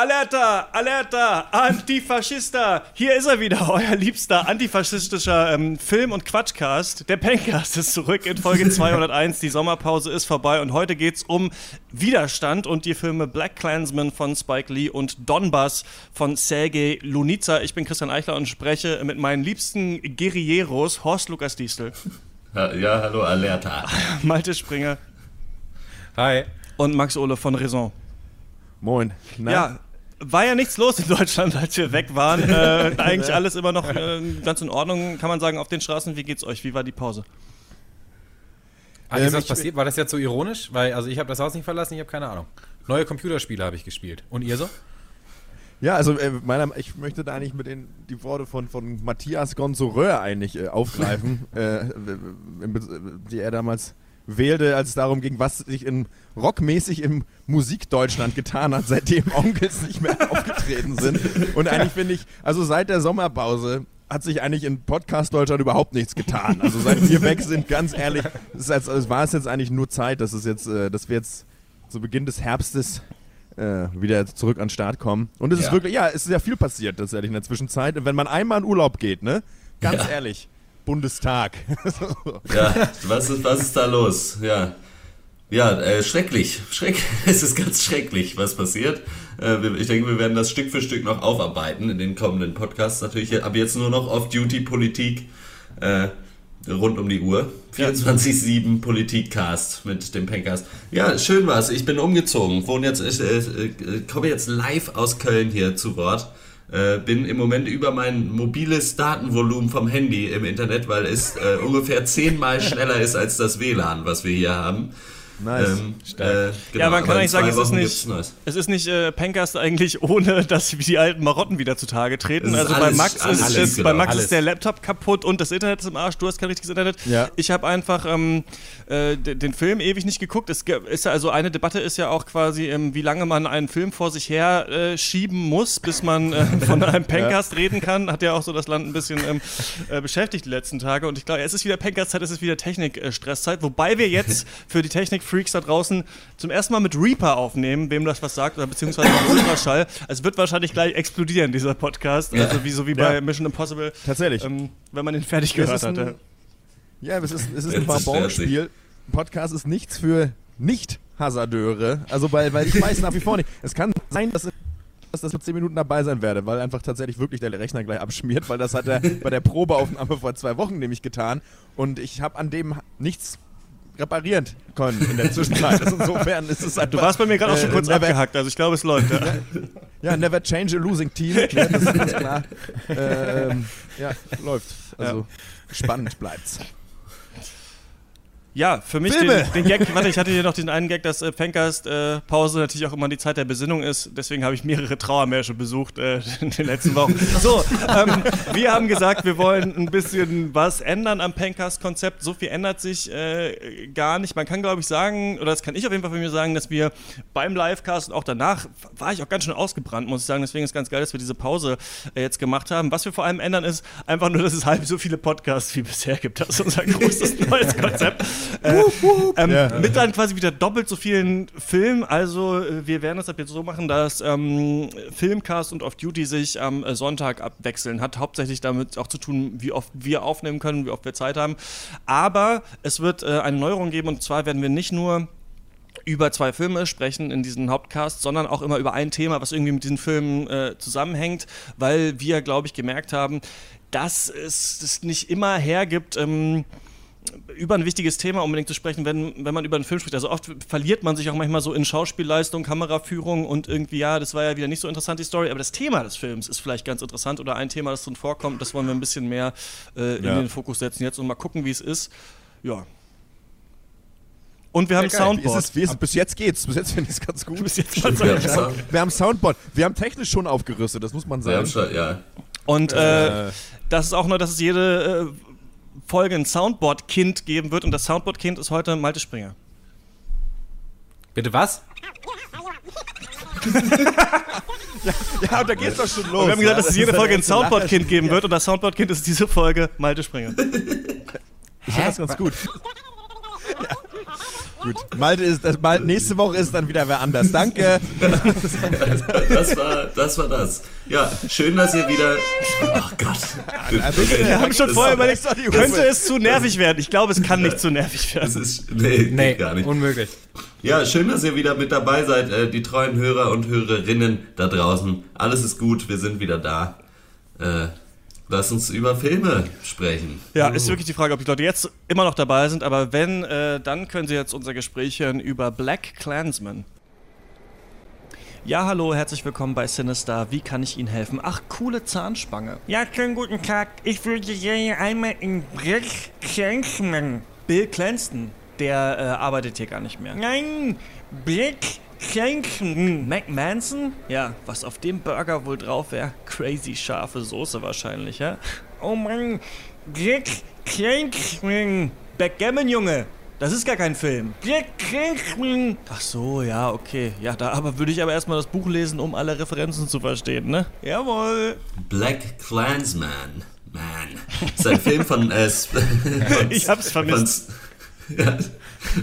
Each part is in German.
Alerta, Alerta, Antifaschista. Hier ist er wieder, euer liebster antifaschistischer ähm, Film- und Quatschcast. Der Pencast ist zurück in Folge 201. Die Sommerpause ist vorbei und heute geht es um Widerstand und die Filme Black Clansman von Spike Lee und Donbass von Sergei Lunica. Ich bin Christian Eichler und spreche mit meinen liebsten Guerilleros, Horst Lukas Diestel. Ja, hallo, Alerta. Malte Springer. Hi. Und Max Ole von Raison. Moin. Na? Ja, war ja nichts los in Deutschland, als wir weg waren. Äh, eigentlich alles immer noch äh, ganz in Ordnung, kann man sagen, auf den Straßen. Wie geht's euch? Wie war die Pause? Ah, ist das passiert? War das jetzt so ironisch? Weil, also ich habe das Haus nicht verlassen, ich habe keine Ahnung. Neue Computerspiele habe ich gespielt. Und ihr so? Ja, also äh, meiner, ich möchte da eigentlich mit den die Worte von, von Matthias Gonsoreur eigentlich äh, aufgreifen, äh, die er damals wählte, als es darum ging, was sich in rockmäßig im Musikdeutschland getan hat, seitdem Onkels nicht mehr aufgetreten sind. Und eigentlich finde ich, also seit der Sommerpause hat sich eigentlich in Podcast Deutschland überhaupt nichts getan. Also seit wir weg sind, ganz ehrlich, es, als, es war es jetzt eigentlich nur Zeit, dass es jetzt, äh, dass wir jetzt zu Beginn des Herbstes äh, wieder zurück an den Start kommen. Und es ja. ist wirklich, ja, es ist ja viel passiert tatsächlich in der Zwischenzeit. Und wenn man einmal in Urlaub geht, ne, ganz ja. ehrlich, Bundestag. ja, was ist, was ist da los? Ja. Ja, äh, schrecklich. Schreck es ist ganz schrecklich, was passiert. Äh, ich denke, wir werden das Stück für Stück noch aufarbeiten in den kommenden Podcasts. Natürlich ab jetzt nur noch Off-Duty-Politik äh, rund um die Uhr. 24-7 Politikcast mit dem Pencast. Ja, schön war's. Ich bin umgezogen. Wohne jetzt, ich, äh, äh, komme jetzt live aus Köln hier zu Wort. Äh, bin im Moment über mein mobiles Datenvolumen vom Handy im Internet, weil es äh, ungefähr zehnmal schneller ist als das WLAN, was wir hier haben. Nice. Ähm, äh, genau, ja, man kann eigentlich sagen, es ist nicht, es ist nicht äh, Pencast eigentlich ohne, dass die alten Marotten wieder zutage treten. Also alles, bei Max, alles, ist, ist, genau, bei Max ist der Laptop kaputt und das Internet ist im Arsch. Du hast kein richtiges Internet. Ja. Ich habe einfach ähm, äh, den Film ewig nicht geguckt. Es ist also eine Debatte ist ja auch quasi, ähm, wie lange man einen Film vor sich her äh, schieben muss, bis man äh, von einem Pencast ja. reden kann. Hat ja auch so das Land ein bisschen ähm, äh, beschäftigt die letzten Tage. Und ich glaube, es ist wieder Pencast-Zeit, es ist wieder Technik-Stresszeit. Wobei wir jetzt für die Technik Freaks da draußen zum ersten Mal mit Reaper aufnehmen, wem das was sagt, oder beziehungsweise mit Ultraschall. Es wird wahrscheinlich gleich explodieren, dieser Podcast. Ja. Also wie so wie bei ja. Mission Impossible. Tatsächlich. Ähm, wenn man den fertig gehört hatte. Ja, es ist, es ist ein Barbon-Spiel. Podcast ist nichts für Nicht-Hasardeure. Also, weil, weil ich weiß nach wie vor nicht. Es kann sein, dass dass das für 10 Minuten dabei sein werde, weil einfach tatsächlich wirklich der Rechner gleich abschmiert, weil das hat er bei der Probeaufnahme vor zwei Wochen nämlich getan und ich habe an dem nichts reparieren können in der Zwischenzeit. Also insofern ist es einfach, Du warst bei mir gerade auch schon kurz äh, abgehackt, also ich glaube, es läuft. Ja. ja, never change a losing team. Ja, das ist ganz klar. Ähm, ja, läuft. Also ja. spannend bleibt's. Ja, für mich den, den, Gag, warte, ich hatte hier noch den einen Gag, dass äh, Pencast-Pause äh, natürlich auch immer die Zeit der Besinnung ist. Deswegen habe ich mehrere Trauermärsche besucht äh, in den letzten Wochen. So, ähm, wir haben gesagt, wir wollen ein bisschen was ändern am Pencast-Konzept. So viel ändert sich äh, gar nicht. Man kann, glaube ich, sagen, oder das kann ich auf jeden Fall von mir sagen, dass wir beim Livecast und auch danach war ich auch ganz schön ausgebrannt, muss ich sagen. Deswegen ist es ganz geil, dass wir diese Pause äh, jetzt gemacht haben. Was wir vor allem ändern, ist einfach nur, dass es halb so viele Podcasts wie bisher gibt. Das ist unser großes neues Konzept. Äh, ähm, ja. Mit dann quasi wieder doppelt so vielen Filmen. Also äh, wir werden das ab jetzt so machen, dass ähm, Filmcast und Off-Duty sich am äh, Sonntag abwechseln. Hat hauptsächlich damit auch zu tun, wie oft wir aufnehmen können, wie oft wir Zeit haben. Aber es wird äh, eine Neuerung geben und zwar werden wir nicht nur über zwei Filme sprechen in diesem Hauptcast, sondern auch immer über ein Thema, was irgendwie mit diesen Filmen äh, zusammenhängt, weil wir, glaube ich, gemerkt haben, dass es, es nicht immer hergibt, ähm, über ein wichtiges Thema unbedingt zu sprechen, wenn, wenn man über einen Film spricht. Also oft verliert man sich auch manchmal so in Schauspielleistung, Kameraführung und irgendwie, ja, das war ja wieder nicht so interessant, die Story, aber das Thema des Films ist vielleicht ganz interessant oder ein Thema, das drin vorkommt, das wollen wir ein bisschen mehr äh, in ja. den Fokus setzen jetzt und mal gucken, wie es ist. Ja. Und wir haben ja, Soundboard. Wie ist es, wie ist es? Bis jetzt geht's. Bis jetzt finde ich es ganz gut. Bis jetzt wir, haben, wir haben Soundboard. Wir haben technisch schon aufgerüstet, das muss man sagen. Schon, ja. Und äh, äh. das ist auch nur, dass es jede äh, Folge ein Soundboard-Kind geben wird und das Soundboard-Kind ist heute Malte Springer. Bitte was? ja, ja, und da geht's doch schon los. Und wir haben gesagt, dass es jede Folge ein Soundboard-Kind geben wird und das Soundboard-Kind ist diese Folge Malte Springer. Ich finde das ganz gut. Gut. Malte ist, das, Malte, nächste Woche ist dann wieder wer anders. Danke. das, war, das war das. Ja, schön, dass ihr wieder. Oh Gott. Okay. Wir haben schon vorher überlegt, könnte es zu nervig werden? Ich glaube, es kann nicht zu nervig werden. Das ist, nee, nee gar nicht. Unmöglich. Ja, schön, dass ihr wieder mit dabei seid, äh, die treuen Hörer und Hörerinnen da draußen. Alles ist gut, wir sind wieder da. Äh, Lass uns über Filme sprechen. Ja, ist wirklich die Frage, ob die Leute jetzt immer noch dabei sind, aber wenn, äh, dann können sie jetzt unser Gespräch hören über Black Clansman. Ja, hallo, herzlich willkommen bei Sinister. Wie kann ich Ihnen helfen? Ach, coole Zahnspange. Ja, schönen guten Tag. Ich würde gerne einmal in Black Clansman. Bill Cranston, der äh, arbeitet hier gar nicht mehr. Nein, Black Schenken. Mac Manson? Ja, was auf dem Burger wohl drauf wäre? Crazy scharfe Soße wahrscheinlich, ja? Oh Mann, Jack Schenken. Backgammon, Junge. Das ist gar kein Film. Schenken. Ach so, ja, okay. Ja, da aber würde ich aber erstmal das Buch lesen, um alle Referenzen zu verstehen, ne? Jawohl. Black Clansman. Man. Das ist ein Film von. Äh, von ich hab's vermisst. Von, ja,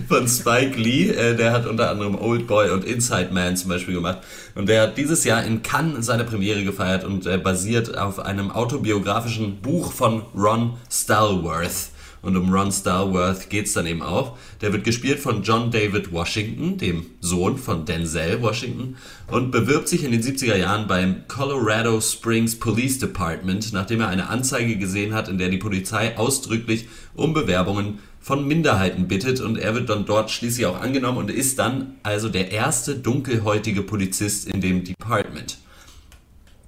von Spike Lee. Äh, der hat unter anderem Old Boy und Inside Man zum Beispiel gemacht. Und der hat dieses Jahr in Cannes seine Premiere gefeiert und äh, basiert auf einem autobiografischen Buch von Ron Stallworth. Und um Ron Stallworth geht es dann eben auch. Der wird gespielt von John David Washington, dem Sohn von Denzel Washington, und bewirbt sich in den 70er Jahren beim Colorado Springs Police Department, nachdem er eine Anzeige gesehen hat, in der die Polizei ausdrücklich um Bewerbungen von Minderheiten bittet und er wird dann dort schließlich auch angenommen und ist dann also der erste dunkelhäutige Polizist in dem Department.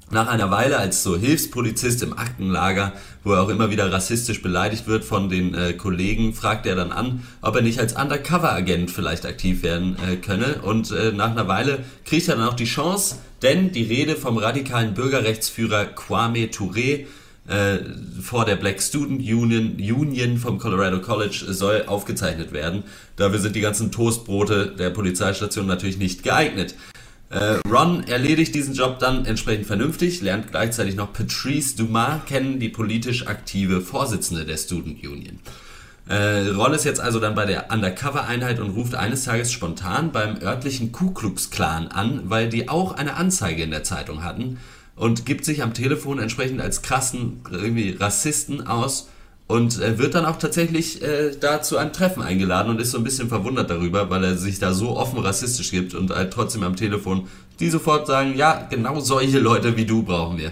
Nach einer Weile als so Hilfspolizist im Aktenlager, wo er auch immer wieder rassistisch beleidigt wird von den äh, Kollegen, fragt er dann an, ob er nicht als Undercover-Agent vielleicht aktiv werden äh, könne. Und äh, nach einer Weile kriegt er dann auch die Chance, denn die Rede vom radikalen Bürgerrechtsführer Kwame Touré äh, vor der Black Student Union, Union vom Colorado College soll aufgezeichnet werden. Dafür sind die ganzen Toastbrote der Polizeistation natürlich nicht geeignet. Äh, Ron erledigt diesen Job dann entsprechend vernünftig, lernt gleichzeitig noch Patrice Dumas kennen, die politisch aktive Vorsitzende der Student Union. Äh, Ron ist jetzt also dann bei der Undercover-Einheit und ruft eines Tages spontan beim örtlichen Ku Klux Klan an, weil die auch eine Anzeige in der Zeitung hatten und gibt sich am Telefon entsprechend als krassen irgendwie Rassisten aus und äh, wird dann auch tatsächlich äh, da zu einem Treffen eingeladen und ist so ein bisschen verwundert darüber, weil er sich da so offen rassistisch gibt und halt trotzdem am Telefon die sofort sagen, ja, genau solche Leute wie du brauchen wir.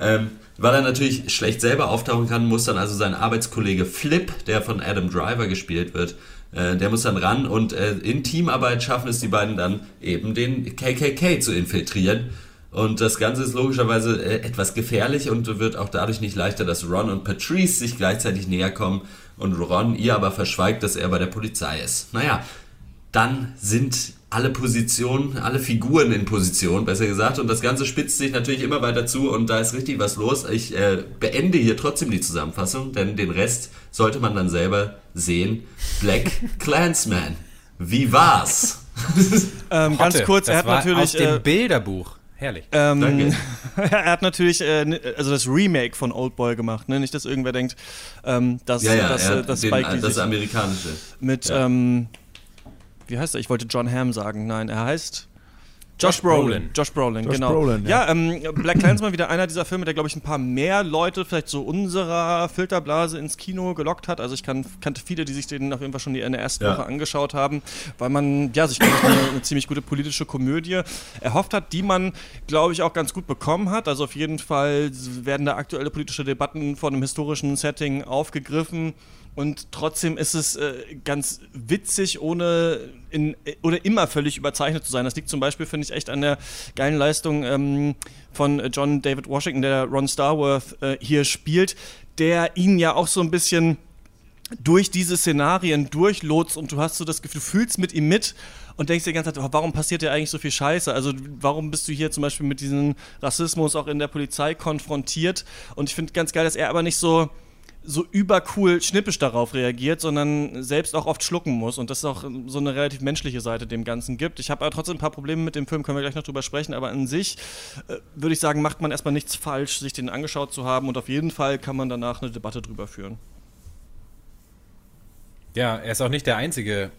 Ähm, weil er natürlich schlecht selber auftauchen kann, muss dann also sein Arbeitskollege Flip, der von Adam Driver gespielt wird, äh, der muss dann ran und äh, in Teamarbeit schaffen es die beiden dann eben den KKK zu infiltrieren und das Ganze ist logischerweise äh, etwas gefährlich und wird auch dadurch nicht leichter, dass Ron und Patrice sich gleichzeitig näher kommen und Ron ihr aber verschweigt, dass er bei der Polizei ist. Naja, dann sind alle Positionen, alle Figuren in Position, besser gesagt. Und das Ganze spitzt sich natürlich immer weiter zu und da ist richtig was los. Ich äh, beende hier trotzdem die Zusammenfassung, denn den Rest sollte man dann selber sehen. Black Clansman. Wie war's? ähm, ganz kurz, er hat natürlich. Aus dem äh, Bilderbuch. Herrlich. Ähm, Danke. er hat natürlich äh, also das Remake von Old Boy gemacht, ne? Nicht, dass irgendwer denkt, ähm, dass, ja, ja, dass, äh, das Spike den, das amerikanische. Mit, ja. ähm, wie heißt er? Ich wollte John Hamm sagen. Nein, er heißt Josh, Brolin. Josh Brolin, Josh genau. Brolin, ja, ja ähm, Black Clansman wieder einer dieser Filme, der, glaube ich, ein paar mehr Leute vielleicht so unserer Filterblase ins Kino gelockt hat. Also ich kann, kannte viele, die sich den auf jeden Fall schon in der ersten ja. Woche angeschaut haben, weil man, ja, sich eine, eine ziemlich gute politische Komödie erhofft hat, die man, glaube ich, auch ganz gut bekommen hat. Also auf jeden Fall werden da aktuelle politische Debatten vor einem historischen Setting aufgegriffen. Und trotzdem ist es äh, ganz witzig, ohne in, oder immer völlig überzeichnet zu sein. Das liegt zum Beispiel, finde ich, echt an der geilen Leistung ähm, von John David Washington, der Ron Starworth äh, hier spielt, der ihn ja auch so ein bisschen durch diese Szenarien durchlotst und du hast so das Gefühl, du fühlst mit ihm mit und denkst dir die ganze Zeit, warum passiert dir eigentlich so viel Scheiße? Also warum bist du hier zum Beispiel mit diesem Rassismus auch in der Polizei konfrontiert? Und ich finde ganz geil, dass er aber nicht so so übercool schnippisch darauf reagiert, sondern selbst auch oft schlucken muss und das auch so eine relativ menschliche Seite dem Ganzen gibt. Ich habe aber trotzdem ein paar Probleme mit dem Film, können wir gleich noch drüber sprechen, aber an sich äh, würde ich sagen, macht man erstmal nichts falsch, sich den angeschaut zu haben und auf jeden Fall kann man danach eine Debatte drüber führen. Ja, er ist auch nicht der einzige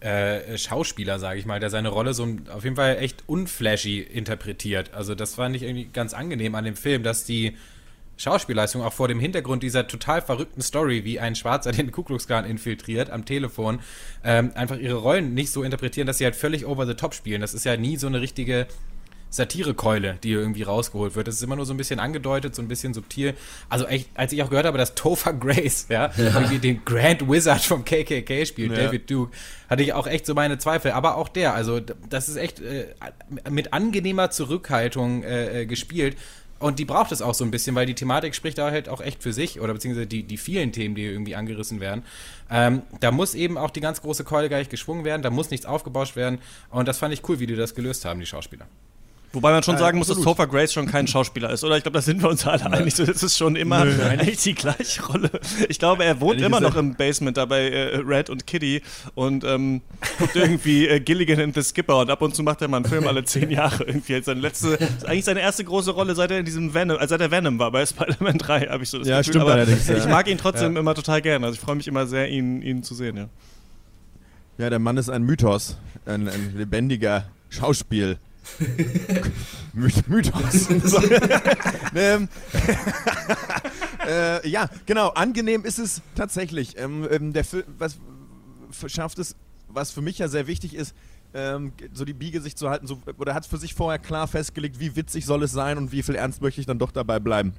äh, Schauspieler, sage ich mal, der seine Rolle so auf jeden Fall echt unflashy interpretiert. Also das fand ich irgendwie ganz angenehm an dem Film, dass die Schauspielleistung auch vor dem Hintergrund dieser total verrückten Story, wie ein Schwarzer den Ku Klux Klan infiltriert am Telefon, ähm, einfach ihre Rollen nicht so interpretieren, dass sie halt völlig over the top spielen. Das ist ja nie so eine richtige Satirekeule, die irgendwie rausgeholt wird. Das ist immer nur so ein bisschen angedeutet, so ein bisschen subtil. Also echt, als ich auch gehört habe, dass Topher Grace, ja, ja. den Grand Wizard vom KKK spielt, ja. David Duke, hatte ich auch echt so meine Zweifel. Aber auch der, also das ist echt äh, mit angenehmer Zurückhaltung äh, äh, gespielt. Und die braucht es auch so ein bisschen, weil die Thematik spricht da halt auch echt für sich oder beziehungsweise die, die vielen Themen, die irgendwie angerissen werden. Ähm, da muss eben auch die ganz große Keule gar nicht geschwungen werden, da muss nichts aufgebauscht werden. Und das fand ich cool, wie die das gelöst haben, die Schauspieler. Wobei man schon sagen muss, dass Topher Grace schon kein Schauspieler ist, oder? Ich glaube, da sind wir uns alle einig. So, das ist schon immer Nö, eigentlich die gleiche Rolle. Ich glaube, er wohnt immer noch im Basement da bei äh, Red und Kitty und ähm, guckt irgendwie äh, Gilligan and the Skipper und ab und zu macht er mal einen Film alle zehn Jahre irgendwie. Seine letzte, eigentlich seine erste große Rolle, seit er in diesem Venom, äh, seit er Venom war bei Spider-Man 3, habe ich so das ja, Gefühl. Stimmt Aber allerdings, ja. Ich mag ihn trotzdem ja. immer total gerne. Also ich freue mich immer sehr, ihn, ihn zu sehen, ja. Ja, der Mann ist ein Mythos, ein, ein lebendiger Schauspiel. Mythos. ähm, äh, ja, genau. Angenehm ist es tatsächlich. Ähm, ähm, der Film, was schafft es, was für mich ja sehr wichtig ist, ähm, so die Biege sich zu halten, so, oder hat es für sich vorher klar festgelegt, wie witzig soll es sein und wie viel ernst möchte ich dann doch dabei bleiben.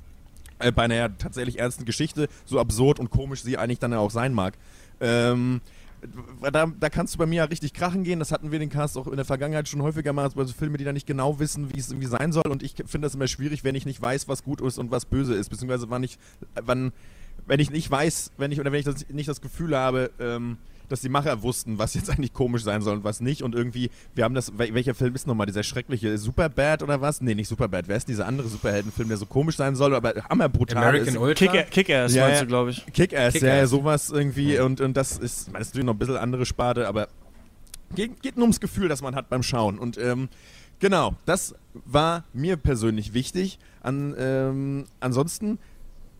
Äh, bei einer ja tatsächlich ernsten Geschichte, so absurd und komisch sie eigentlich dann auch sein mag. Ähm, da, da kannst du bei mir ja richtig krachen gehen. Das hatten wir den Cast auch in der Vergangenheit schon häufiger mal, also Filme, die da nicht genau wissen, wie es irgendwie sein soll. Und ich finde das immer schwierig, wenn ich nicht weiß, was gut ist und was böse ist. Beziehungsweise wann ich, wann, wenn ich nicht weiß, wenn ich, oder wenn ich das, nicht das Gefühl habe, ähm, dass die Macher wussten, was jetzt eigentlich komisch sein soll und was nicht. Und irgendwie, wir haben das, welcher Film ist nochmal dieser schreckliche Superbad oder was? Nee, nicht Superbad. Wer ist dieser andere Superheldenfilm, der so komisch sein soll, aber hammerbrutal American ist? Ultra? Kick, Kick-Ass ja, meinst du, glaube ich. Kick-Ass, Kick ja, ja, sowas irgendwie. Und, und das ist, das ist natürlich noch ein bisschen andere Sparte, aber geht, geht nur ums Gefühl, das man hat beim Schauen. Und ähm, genau, das war mir persönlich wichtig. An, ähm, ansonsten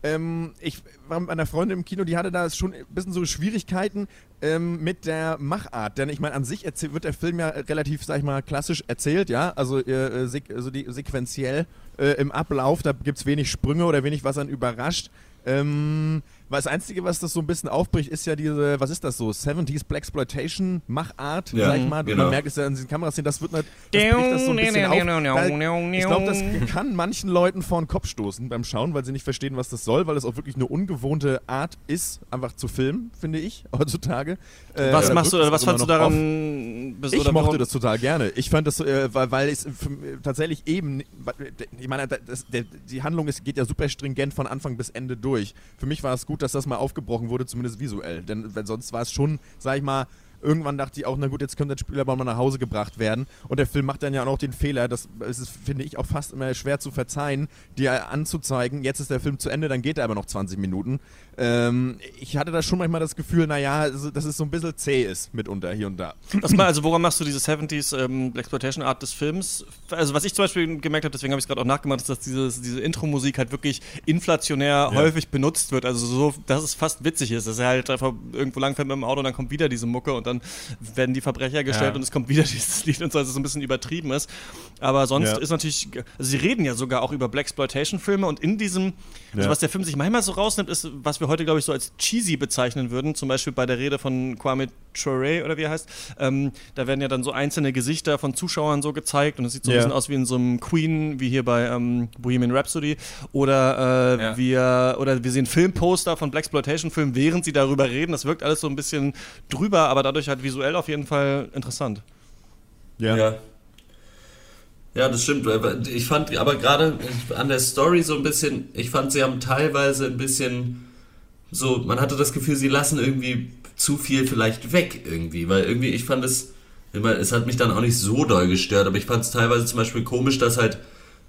ähm, ich war mit meiner Freundin im Kino, die hatte da schon ein bisschen so Schwierigkeiten ähm, mit der Machart. Denn ich meine, an sich wird der Film ja relativ, sag ich mal, klassisch erzählt, ja. Also, äh, also die, sequenziell äh, im Ablauf, da gibt es wenig Sprünge oder wenig, was einen überrascht. Ähm, das Einzige, was das so ein bisschen aufbricht, ist ja diese, was ist das so, 70s Black Exploitation Machart, ja, sag ich mal. Genau. Man merkt es ja an diesen Kameraszenen, das wird das bricht das so ein bisschen auf. Da, ich glaube, das kann manchen Leuten vor den Kopf stoßen beim Schauen, weil sie nicht verstehen, was das soll, weil es auch wirklich eine ungewohnte Art ist, einfach zu filmen, finde ich, heutzutage. Äh, was machst du, was fandst du daran? Ich mochte das total gerne. Ich fand das, äh, weil, weil es tatsächlich eben, ich meine, das, der, die Handlung ist, geht ja super stringent von Anfang bis Ende durch. Für mich war es gut, gut, dass das mal aufgebrochen wurde, zumindest visuell. Denn sonst war es schon, sag ich mal, irgendwann dachte ich auch, na gut, jetzt könnte der Spieler mal nach Hause gebracht werden. Und der Film macht dann ja auch noch den Fehler, das ist, finde ich, auch fast immer schwer zu verzeihen, dir anzuzeigen, jetzt ist der Film zu Ende, dann geht er aber noch 20 Minuten. Ähm, ich hatte da schon manchmal das Gefühl, naja, also, dass es so ein bisschen zäh ist mitunter hier und da. Was mal, also woran machst du diese 70s ähm, Exploitation Art des Films? Also was ich zum Beispiel gemerkt habe, deswegen habe ich es gerade auch nachgemacht, ist, dass dieses, diese Intro-Musik halt wirklich inflationär ja. häufig benutzt wird. Also so, dass es fast witzig ist. Dass er halt einfach irgendwo langfährt mit dem Auto und dann kommt wieder diese Mucke und dann werden die Verbrecher gestellt ja. und es kommt wieder dieses Lied und so, dass es so ein bisschen übertrieben ist. Aber sonst ja. ist natürlich, also sie reden ja sogar auch über Black Exploitation Filme und in diesem, also was der Film sich manchmal so rausnimmt, ist, was wir wir heute, glaube ich, so als cheesy bezeichnen würden, zum Beispiel bei der Rede von Kwame Ture oder wie er heißt, ähm, da werden ja dann so einzelne Gesichter von Zuschauern so gezeigt und es sieht so yeah. ein bisschen aus wie in so einem Queen, wie hier bei ähm, Bohemian Rhapsody oder, äh, ja. wir, oder wir sehen Filmposter von Blaxploitation-Filmen, während sie darüber reden. Das wirkt alles so ein bisschen drüber, aber dadurch halt visuell auf jeden Fall interessant. Ja. ja. Ja, das stimmt. Ich fand aber gerade an der Story so ein bisschen, ich fand, sie haben teilweise ein bisschen so, man hatte das Gefühl, sie lassen irgendwie zu viel vielleicht weg irgendwie, weil irgendwie, ich fand es, es hat mich dann auch nicht so doll gestört, aber ich fand es teilweise zum Beispiel komisch, dass halt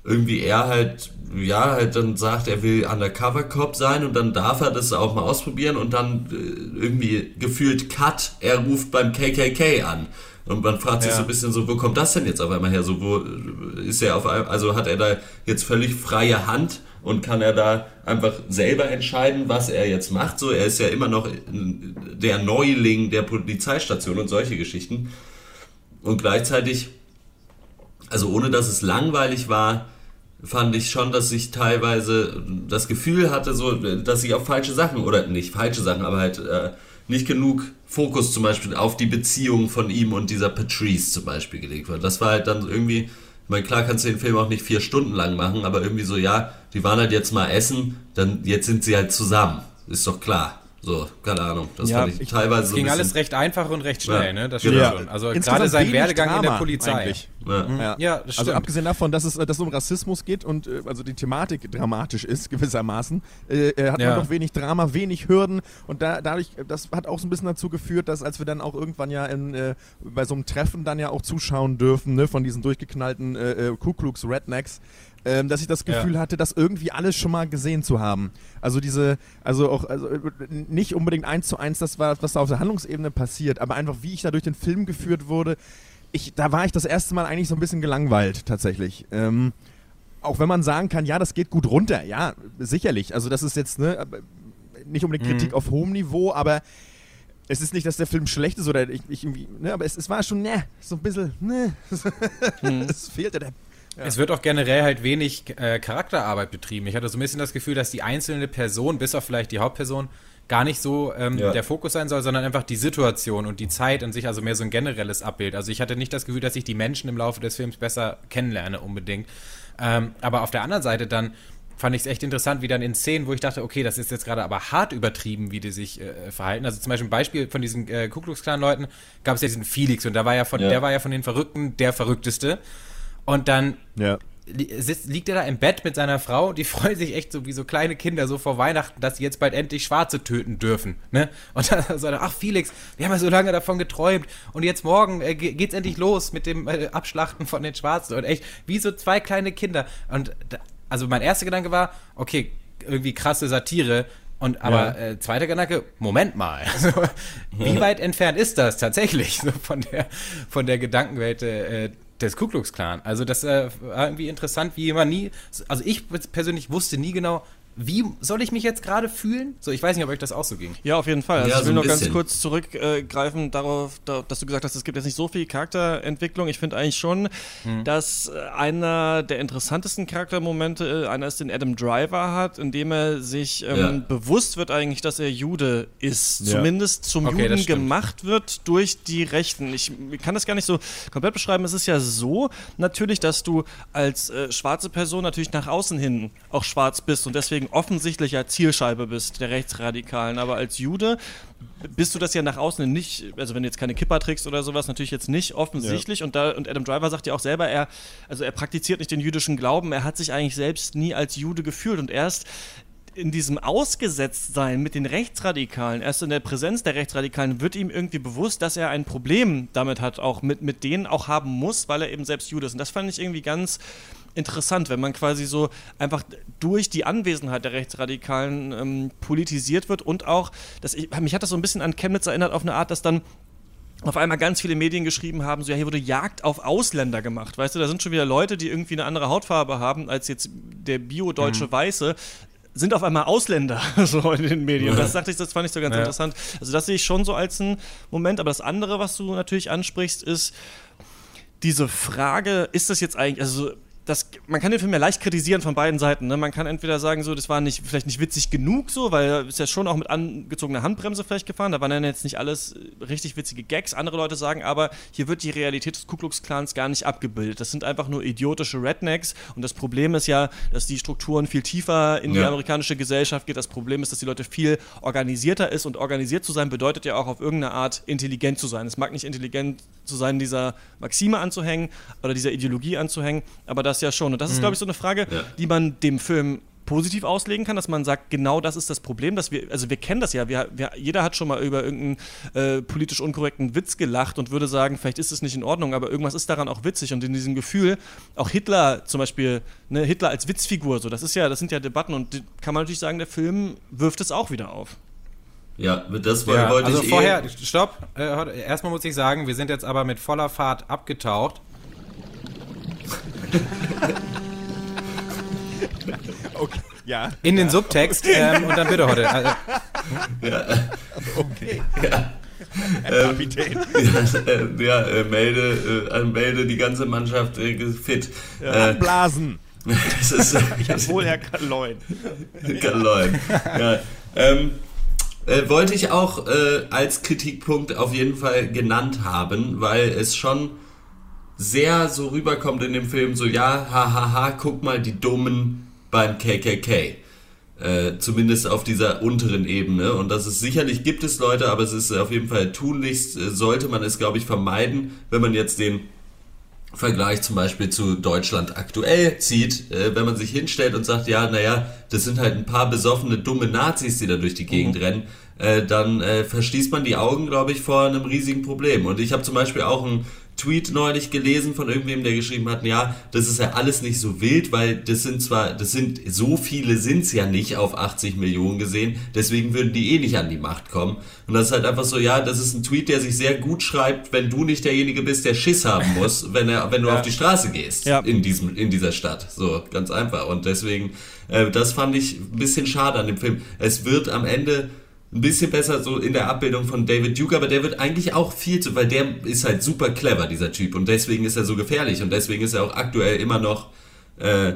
irgendwie er halt, ja, halt dann sagt, er will Undercover-Cop sein und dann darf er das auch mal ausprobieren und dann äh, irgendwie gefühlt Cut, er ruft beim KKK an. Und man fragt sich ja. so ein bisschen so, wo kommt das denn jetzt auf einmal her? So, wo ist er auf einmal, also hat er da jetzt völlig freie Hand und kann er da einfach selber entscheiden, was er jetzt macht. So, er ist ja immer noch der Neuling der Polizeistation und solche Geschichten. Und gleichzeitig, also ohne dass es langweilig war, fand ich schon, dass ich teilweise das Gefühl hatte, so, dass ich auf falsche Sachen, oder nicht falsche Sachen, aber halt äh, nicht genug Fokus zum Beispiel auf die Beziehung von ihm und dieser Patrice zum Beispiel gelegt wird. Das war halt dann irgendwie, ich meine, klar kannst du den Film auch nicht vier Stunden lang machen, aber irgendwie so, ja, die waren halt jetzt mal essen, dann jetzt sind sie halt zusammen. Ist doch klar. So, keine Ahnung. Das Ja, fand ich, ich- teilweise Es so ging ein alles recht einfach und recht schnell, Ja, ne? Das genau. stimmt schon. Also Insgesamt gerade sein Werdegang in der Drama Polizei. eigentlich. ja. Ja, Ja, das Also stimmt. abgesehen davon, dass es, äh, dass es um Rassismus geht und äh, also die Thematik dramatisch ist, gewissermaßen, äh, äh, hat Ja. man doch wenig Drama, wenig Hürden und da, dadurch, das hat auch so ein bisschen dazu geführt, dass als wir dann auch irgendwann ja in, äh, bei so einem Treffen dann ja auch zuschauen dürfen, ne, von diesen durchgeknallten äh, Ku Klux Rednecks, ähm, dass ich das Ja. Gefühl hatte, das irgendwie alles schon mal gesehen zu haben. Also diese, also auch, also äh, nicht unbedingt eins zu eins, das war, was da auf der Handlungsebene passiert, aber einfach wie ich da durch den Film geführt wurde, ich, da war ich das erste Mal eigentlich so ein bisschen gelangweilt, tatsächlich. Ähm, auch wenn man sagen kann, ja, das geht gut runter, ja, sicherlich. Also das ist jetzt ne, aber nicht unbedingt Kritik auf hohem Niveau, aber es ist nicht, dass der Film schlecht ist oder ich, ich irgendwie, ne, aber es, es war schon, ne, so ein bisschen, ne, es fehlte der. Es wird auch generell halt wenig äh, Charakterarbeit betrieben. Ich hatte so ein bisschen das Gefühl, dass die einzelne Person, bis auf vielleicht die Hauptperson, gar nicht so ähm, Ja. der Fokus sein soll, sondern einfach die Situation und die Zeit an sich, also mehr so ein generelles Abbild. Also ich hatte nicht das Gefühl, dass ich die Menschen im Laufe des Films besser kennenlerne unbedingt. Ähm, aber auf der anderen Seite dann fand ich es echt interessant, wie dann in Szenen, wo ich dachte, okay, das ist jetzt gerade aber hart übertrieben, wie die sich äh, verhalten. Also zum Beispiel ein Beispiel von diesen äh, Ku Klux Klan Leuten gab es ja diesen Felix und da war ja von, Ja. der war ja von den Verrückten der verrückteste. Und dann Ja. sitzt, liegt er da im Bett mit seiner Frau, die freuen sich echt so wie so kleine Kinder so vor Weihnachten, dass sie jetzt bald endlich Schwarze töten dürfen. Ne? Und dann sagt er, ach Felix, wir haben ja so lange davon geträumt und jetzt morgen äh, ge- geht's endlich los mit dem äh, Abschlachten von den Schwarzen und echt wie so zwei kleine Kinder. Und da, also mein erster Gedanke war, okay, irgendwie krasse Satire. Und aber äh, zweiter Gedanke, Moment mal, also, wie weit entfernt ist das tatsächlich so von der von der Gedankenwelt äh, des Ku Klux Klan? Also das äh, war irgendwie interessant, wie man nie, also ich persönlich wusste nie genau, wie soll ich mich jetzt gerade fühlen? So, ich weiß nicht, ob euch das auch so ging. Ja, auf jeden Fall. Also Ja, ich so will ein noch ganz kurz zurückgreifen darauf, da, dass du gesagt hast, es gibt jetzt nicht so viel Charakterentwicklung. Ich finde eigentlich schon, dass äh, einer der interessantesten Charaktermomente äh, einer ist, den Adam Driver hat, indem er sich ähm, Ja. bewusst wird eigentlich, dass er Jude ist. Ja. Zumindest zum Okay, Juden gemacht wird durch die Rechten. Ich kann das gar nicht so komplett beschreiben. Es ist ja so natürlich, dass du als äh, schwarze Person natürlich nach außen hin auch schwarz bist und deswegen offensichtlicher Zielscheibe bist der Rechtsradikalen. Aber als Jude bist du das ja nach außen nicht, also wenn du jetzt keine Kippa trägst oder sowas, natürlich jetzt nicht offensichtlich. Und, da, und Adam Driver sagt ja auch selber, er, also er praktiziert nicht den jüdischen Glauben, er hat sich eigentlich selbst nie als Jude gefühlt und erst in diesem Ausgesetztsein mit den Rechtsradikalen, erst in der Präsenz der Rechtsradikalen, wird ihm irgendwie bewusst, dass er ein Problem damit hat, auch mit, mit denen auch haben muss, weil er eben selbst Jude ist. Und das fand ich irgendwie ganz interessant, wenn man quasi so einfach durch die Anwesenheit der Rechtsradikalen ähm, politisiert wird und auch, ich, mich hat das so ein bisschen an Chemnitz erinnert, auf eine Art, dass dann auf einmal ganz viele Medien geschrieben haben, so ja, hier wurde Jagd auf Ausländer gemacht. Weißt du, da sind schon wieder Leute, die irgendwie eine andere Hautfarbe haben als jetzt der bio-deutsche Weiße, sind auf einmal Ausländer so in den Medien. Das dachte ich, das fand ich so ganz Ja. interessant. Also das sehe ich schon so als einen Moment, aber das andere, was du natürlich ansprichst, ist diese Frage, ist das jetzt eigentlich, also das, man kann den Film ja leicht kritisieren von beiden Seiten. Ne? Man kann entweder sagen, so, das war nicht, vielleicht nicht witzig genug, so, weil er ist ja schon auch mit angezogener Handbremse vielleicht gefahren. Da waren dann jetzt nicht alles richtig witzige Gags. Andere Leute sagen aber, hier wird die Realität des Ku Klux Klans gar nicht abgebildet. Das sind einfach nur idiotische Rednecks. Und das Problem ist ja, dass die Strukturen viel tiefer in die Ja. amerikanische Gesellschaft geht. Das Problem ist, dass die Leute viel organisierter ist. Und organisiert zu sein bedeutet ja auch auf irgendeine Art intelligent zu sein. Es mag nicht intelligent zu sein, dieser Maxime anzuhängen oder dieser Ideologie anzuhängen, aber das ja schon. Und das ist, glaube ich, so eine Frage, Ja. die man dem Film positiv auslegen kann, dass man sagt, genau das ist das Problem, dass wir, also wir kennen das ja, wir, wir, jeder hat schon mal über irgendeinen äh, politisch unkorrekten Witz gelacht und würde sagen, vielleicht ist es nicht in Ordnung, aber irgendwas ist daran auch witzig und in diesem Gefühl, auch Hitler zum Beispiel, ne, Hitler als Witzfigur, so, das ist ja, das sind ja Debatten und die, kann man natürlich sagen, der Film wirft es auch wieder auf. Ja, das Ja, wollte also ich vorher, eh. stopp, äh, erstmal muss ich sagen, wir sind jetzt aber mit voller Fahrt abgetaucht. Ja. in den Subtext ähm, und dann bitte heute. Also, Okay. Ja. Herr Kapitän. Ja, äh, ja äh, melde, äh, melde die ganze Mannschaft äh, fit. Äh, Blasen. das ist, Wohl, Herr Kaloin. Kaloin. Ja. Ähm, äh, wollte ich auch äh, als Kritikpunkt auf jeden Fall genannt haben, weil es schon sehr so rüberkommt in dem Film, so ja, hahaha, guck mal die Dummen beim KKK. Äh, zumindest auf dieser unteren Ebene. Und das ist sicherlich gibt es Leute, aber es ist auf jeden Fall tunlichst, äh, sollte man es, glaube ich, vermeiden, wenn man jetzt den Vergleich zum Beispiel zu Deutschland aktuell zieht, äh, wenn man sich hinstellt und sagt, ja, naja, das sind halt ein paar besoffene, dumme Nazis, die da durch die Gegend rennen, äh, dann äh, verschließt man die Augen, glaube ich, vor einem riesigen Problem. Und ich habe zum Beispiel auch einen Tweet neulich gelesen von irgendwem, der geschrieben hat, ja, das ist ja alles nicht so wild, weil das sind zwar, das sind, so viele sind's ja nicht auf 80 Millionen gesehen, deswegen würden die eh nicht an die Macht kommen. Und das ist halt einfach so, ja, das ist ein Tweet, der sich sehr gut schreibt, wenn du nicht derjenige bist, der Schiss haben muss, wenn er, wenn du auf die Straße gehst Ja. in diesem, in dieser Stadt. So, ganz einfach. Und deswegen, äh, das fand ich ein bisschen schade an dem Film. Es wird am Ende ein bisschen besser so in der Abbildung von David Duke, aber der wird eigentlich auch viel zu, weil der ist halt super clever, dieser Typ. Und deswegen ist er so gefährlich und deswegen ist er auch aktuell immer noch äh,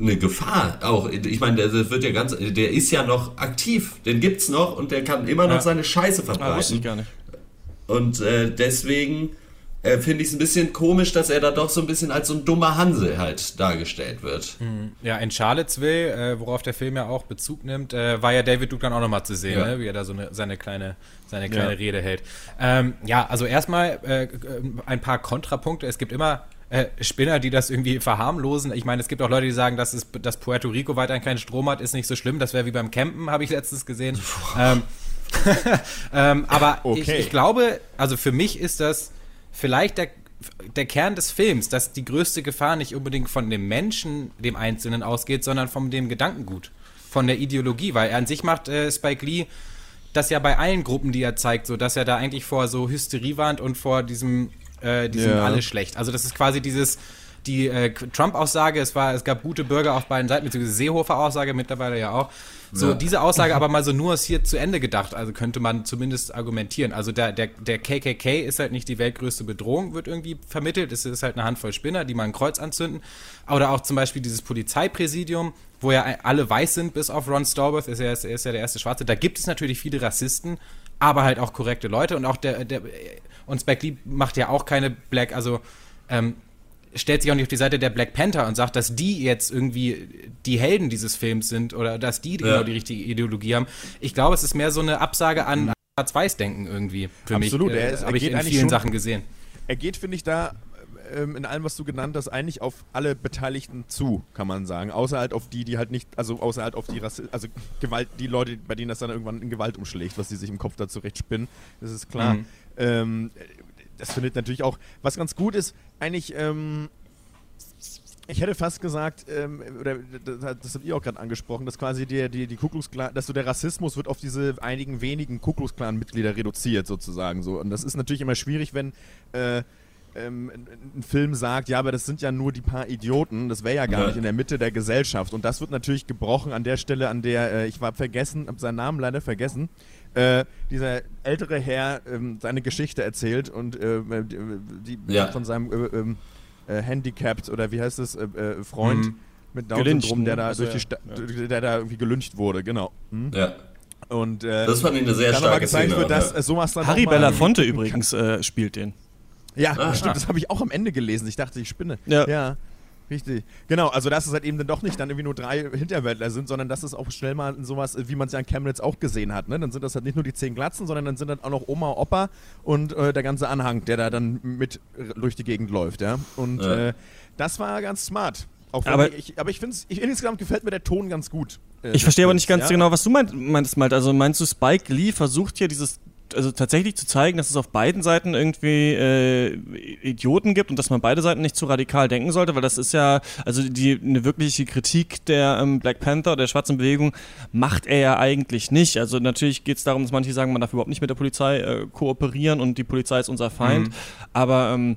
eine Gefahr. Auch, ich meine, der, wird ja ganz, der ist ja noch aktiv, den gibt's noch und der kann immer noch Ja. seine Scheiße Ah, verbreiten. ich gar nicht. Und äh, deswegen äh, finde ich es ein bisschen komisch, dass er da doch so ein bisschen als so ein dummer Hansel halt dargestellt wird. ja, in Charlottesville, äh, worauf der Film ja auch Bezug nimmt, äh, war ja David Duke dann auch nochmal zu sehen, Ja. ne? wie er da so eine, seine kleine, seine kleine Ja. Rede hält. Ähm, ja, also erstmal äh, ein paar Kontrapunkte. Es gibt immer äh, Spinner, die das irgendwie verharmlosen. Ich meine, es gibt auch Leute, die sagen, dass, es, dass Puerto Rico weiterhin keinen Strom hat, ist nicht so schlimm. Das wäre wie beim Campen, habe ich letztens gesehen. ähm, ähm, aber ich, Okay. ich glaube, also für mich ist das vielleicht der, der Kern des Films, dass die größte Gefahr nicht unbedingt von dem Menschen, dem Einzelnen ausgeht, sondern von dem Gedankengut, von der Ideologie, weil an sich macht äh, Spike Lee das ja bei allen Gruppen, die er zeigt, so dass er da eigentlich vor so Hysterie warnt und vor diesem, äh, diesem Ja. alles schlecht. Also das ist quasi dieses die äh, Trump-Aussage, es war, es gab gute Bürger auf beiden Seiten, beziehungsweise Seehofer-Aussage mittlerweile ja auch. So, Ja. diese Aussage aber mal so nuanciert zu Ende gedacht, also könnte man zumindest argumentieren. Also der, der, der KKK ist halt nicht die weltgrößte Bedrohung, wird irgendwie vermittelt. Es ist halt eine Handvoll Spinner, die mal ein Kreuz anzünden. Oder auch zum Beispiel dieses Polizeipräsidium, wo ja alle weiß sind, bis auf Ron Stallworth, ist ja, ist, ist ja der erste Schwarze. Da gibt es natürlich viele Rassisten, aber halt auch korrekte Leute. Und auch der, der und Spike Lee macht ja auch keine Black, also ähm, stellt sich auch nicht auf die Seite der Black Panther und sagt, dass die jetzt irgendwie die Helden dieses Films sind oder dass die genau die richtige Ideologie haben. Ich glaube, es ist mehr so eine Absage an Schwarz-Weiß-Denken irgendwie für Absolut, mich. er ist- er Habe ich in vielen schon- Sachen gesehen. Er geht, finde ich, da ähm, in allem, was du genannt hast, eigentlich auf alle Beteiligten zu, kann man sagen. Außer halt auf die, die halt nicht, also außer halt auf die Rassi also Gewalt, die Leute, bei denen das dann irgendwann in Gewalt umschlägt, was die sich im Kopf da zurecht spinnen. Das ist klar. Mhm. Ähm, das findet natürlich auch, was ganz gut ist, eigentlich, ähm, ich hätte fast gesagt, ähm, oder das, habt ihr auch gerade angesprochen, dass quasi die, die, die Ku dass so der Rassismus wird auf diese einigen wenigen Ku Klux Klan-Mitglieder reduziert sozusagen so. Und das ist natürlich immer schwierig, wenn äh, ähm, ein, Film sagt, ja, aber das sind ja nur die paar Idioten, das wäre ja gar Ja. nicht in der Mitte der Gesellschaft. Und das wird natürlich gebrochen an der Stelle, an der, äh, ich war vergessen, habe seinen Namen leider vergessen, äh, dieser ältere Herr ähm, seine Geschichte erzählt und äh, die, die Ja. von seinem äh, ähm, äh, Handicapped oder wie heißt es, äh, äh, Freund Mhm. mit Down-Syndrom, der da Also durch die Sta ja. der da irgendwie gelyncht wurde, genau. Mhm. Ja. Und äh, Das fand ich eine sehr starke gezeigt Szene. wird, dass äh, dann Harry Belafonte übrigens äh, spielt den. Ja, Ah. stimmt, das habe ich auch am Ende gelesen. Ich dachte, ich spinne. Ja. ja. Richtig. Genau, also dass es halt eben dann doch nicht dann irgendwie nur drei Hinterwäldler sind, sondern dass es auch schnell mal sowas, wie man es ja in Chemnitz auch gesehen hat, ne? Dann sind das halt nicht nur die zehn Glatzen, sondern dann sind dann auch noch Oma, Opa und äh, der ganze Anhang, der da dann mit durch die Gegend läuft, ja. Und Ja. äh, das war ganz smart. Aber- ich, aber ich finde es, insgesamt gefällt mir der Ton ganz gut. äh, Ich verstehe aber nicht ganz ja? genau, was du meint, meintest, Malte. Also meinst du, Spike Lee versucht hier dieses, also tatsächlich zu zeigen, dass es auf beiden Seiten irgendwie äh, Idioten gibt und dass man beide Seiten nicht zu radikal denken sollte, weil das ist ja, also die eine wirkliche Kritik der ähm, Black Panther, der schwarzen Bewegung, macht er ja eigentlich nicht. Also natürlich geht es darum, dass manche sagen, man darf überhaupt nicht mit der Polizei äh, kooperieren und die Polizei ist unser Feind. Aber ähm,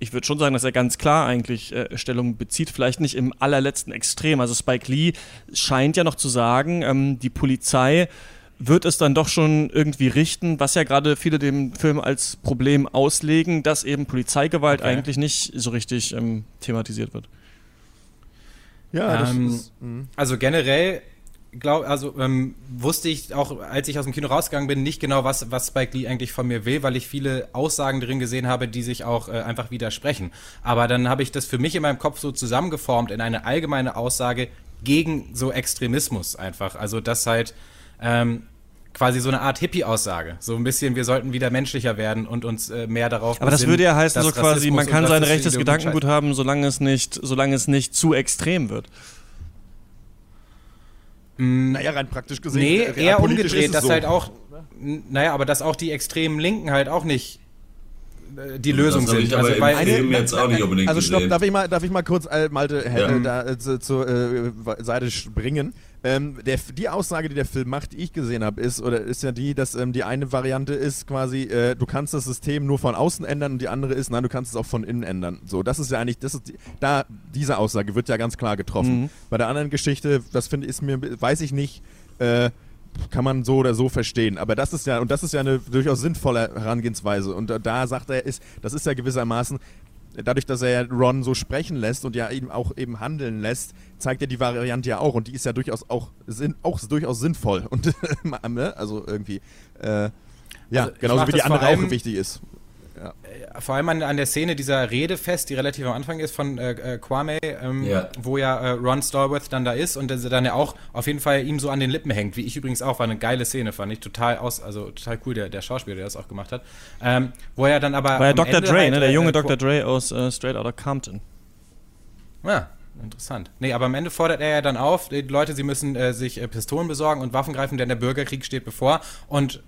ich würde schon sagen, dass er ganz klar eigentlich äh, Stellung bezieht, vielleicht nicht im allerletzten Extrem. Also Spike Lee scheint ja noch zu sagen, ähm, die Polizei wird es dann doch schon irgendwie richten, was ja gerade viele dem Film als Problem auslegen, dass eben Polizeigewalt Okay. eigentlich nicht so richtig ähm, thematisiert wird. Ja, das Ähm, ist, mh. Also generell glaub, also ähm, wusste ich auch, als ich aus dem Kino rausgegangen bin, nicht genau, was, was Spike Lee eigentlich von mir will, weil ich viele Aussagen drin gesehen habe, die sich auch äh, einfach widersprechen. Aber dann habe ich das für mich in meinem Kopf so zusammengeformt in eine allgemeine Aussage gegen so Extremismus einfach. Also das halt ähm, quasi so eine Art Hippie-Aussage. So ein bisschen, wir sollten wieder menschlicher werden und uns äh, mehr darauf Aber das würde ja heißen, so quasi, Rassismus man kann sein rechtes Gedankengut haben, solange es nicht, solange es nicht zu extrem wird. naja, rein praktisch gesehen. Nee, äh, eher umgedreht, dass so. halt auch, naja, aber dass auch die extremen Linken halt auch nicht äh, die Lösung sind. Also, weil, Film jetzt auch nicht unbedingt Also stopp, darf ich mal, darf ich mal kurz äh, Malte Ja. da zu, zur äh, Seite springen? Ähm, der, die Aussage, die der Film macht, die ich gesehen habe, ist oder ist ja die, dass ähm, die eine Variante ist quasi, äh, du kannst das System nur von außen ändern und die andere ist, nein, du kannst es auch von innen ändern. So, das ist ja eigentlich, das ist die, da diese Aussage wird ja ganz klar getroffen. Bei der anderen Geschichte, das finde ich, mir, weiß ich nicht. Äh, kann man so oder so verstehen. Aber das ist ja, und das ist ja eine durchaus sinnvolle Herangehensweise. Und da, da sagt er, ist, das ist ja gewissermaßen, dadurch, dass er Ron so sprechen lässt und ja eben auch eben handeln lässt, zeigt er die Variante ja auch. Und die ist ja durchaus auch, sinn, auch durchaus sinnvoll. Und ne? also irgendwie, äh, ja, Also mach wie die andere auch wichtig ist. Vor allem an, an der Szene dieser Rede fest, die relativ am Anfang ist von äh, äh, Kwame, ähm, Ja. wo ja äh, Ron Stallworth dann da ist und dass er dann ja auch auf jeden Fall ihm so an den Lippen hängt, wie ich übrigens auch, war eine geile Szene, fand ich total aus, also total cool, der, der Schauspieler, der das auch gemacht hat. Ähm, wo er dann aber. War ja Dr. Ende Dre, halt, ne? der äh, junge äh, Dr. Dre aus äh, Straight Outta Compton. Ja, interessant. Nee, aber am Ende fordert er ja dann auf, die Leute, sie müssen äh, sich äh, Pistolen besorgen und Waffen greifen, denn der Bürgerkrieg steht bevor. Und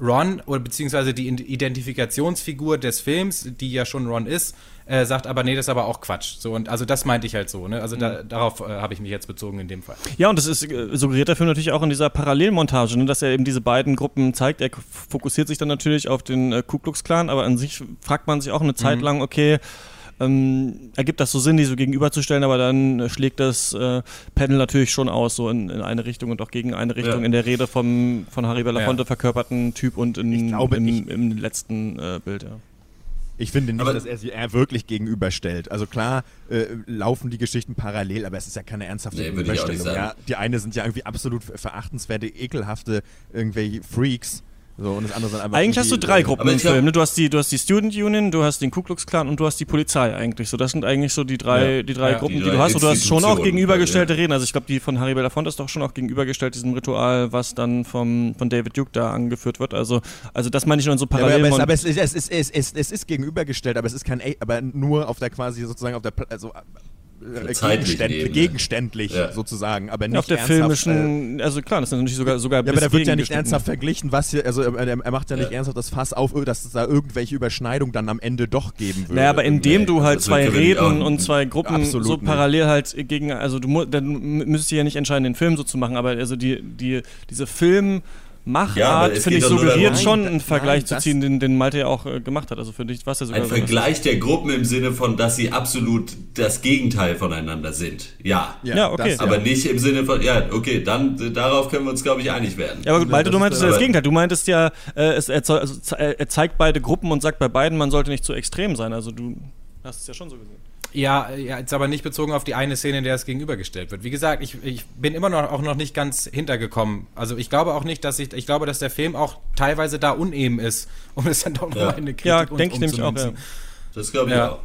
Ron, oder beziehungsweise die Identifikationsfigur des Films, die ja schon Ron ist, äh, sagt aber, nee, das ist aber auch Quatsch. So, und also das meinte ich halt so, ne? Also da, darauf äh, habe ich mich jetzt bezogen in dem Fall. Ja, und das ist, äh, suggeriert der Film natürlich auch in dieser Parallelmontage, ne, dass er eben diese beiden Gruppen zeigt. Er fokussiert sich dann natürlich auf den äh, Ku Klux Klan, aber an sich fragt man sich auch eine Zeit lang, okay, ähm, ergibt das so Sinn, die so gegenüberzustellen, aber dann schlägt das äh, Panel natürlich schon aus, so in, in eine Richtung und auch gegen eine Richtung Ja. in der Rede vom von Harry Belafonte Ja. verkörperten Typ und in, glaube, im, ich- im letzten äh, Bild, ja. Ich finde nicht, Aber- dass er sie eher wirklich gegenüberstellt. Also klar äh, laufen die Geschichten parallel, aber es ist ja keine ernsthafte Nee, Gegenüberstellung. Ja, die eine sind ja irgendwie absolut verachtenswerte, ekelhafte irgendwelche Freaks. So, und das andere sind einfach Eigentlich hast du drei Gruppen im Film. Ne? Du, hast die, du hast die Student Union, du hast den Ku Klux Klan und du hast die Polizei eigentlich. So, das sind eigentlich so die drei, Ja. die drei Ja. Gruppen, Die die, drei du hast. Und du hast schon auch gegenübergestellte Reden. Also ich glaube, die von Harry Belafonte ist doch schon auch gegenübergestellt, diesem Ritual, was dann vom, von David Duke da angeführt wird. Also, also das meine ich nur in so Ja, aber, parallel. aber, es, aber es, ist, es, ist, es, ist, es ist gegenübergestellt, aber es ist kein, A- aber nur auf der quasi sozusagen auf der, also gegenständ, Ebene. gegenständlich Ja. sozusagen, aber nicht auf der ernsthaft, äh, filmischen, also klar, das ist natürlich sogar sogar Ja, aber da wird ja nicht ernsthaft verglichen, was hier, also er, er macht ja nicht Ja. ernsthaft das Fass auf, dass es da irgendwelche Überschneidungen dann am Ende doch geben würde. Naja, aber indem Nee, du halt also zwei Reden und zwei Gruppen so nicht. parallel halt gegen, also du dann müsstest du ja nicht entscheiden, den Film so zu machen, aber also die, die, diese Ja, Filmmachart, es finde ich, suggeriert darum- schon einen Vergleich nein, zu ziehen, den, den Malte ja auch äh, gemacht hat. Also für dich war es ja sogar Ein so. Vergleich der Gruppen im Sinne von, dass sie absolut das Gegenteil voneinander sind. Ja. Ja, okay. das, Aber nicht im Sinne von, ja, okay, dann äh, darauf können wir uns, glaube ich, einig werden. Ja, aber gut, Malte, du meintest ja das Gegenteil. Du meintest ja, äh, es, er, also, er zeigt beide Gruppen und sagt bei beiden, man sollte nicht zu extrem sein. Also du hast es ja schon so gesehen. Ja, ja, jetzt aber nicht bezogen auf die eine Szene, in der es gegenübergestellt wird. Wie gesagt, ich, ich bin immer noch auch noch nicht ganz hintergekommen. Also ich glaube auch nicht, dass ich, ich glaube, dass der Film auch teilweise da uneben ist, um es dann doch Ja. nochmal in eine Kritik Ja, denke ich nämlich auch. Ja. Das glaube ich Ja. auch.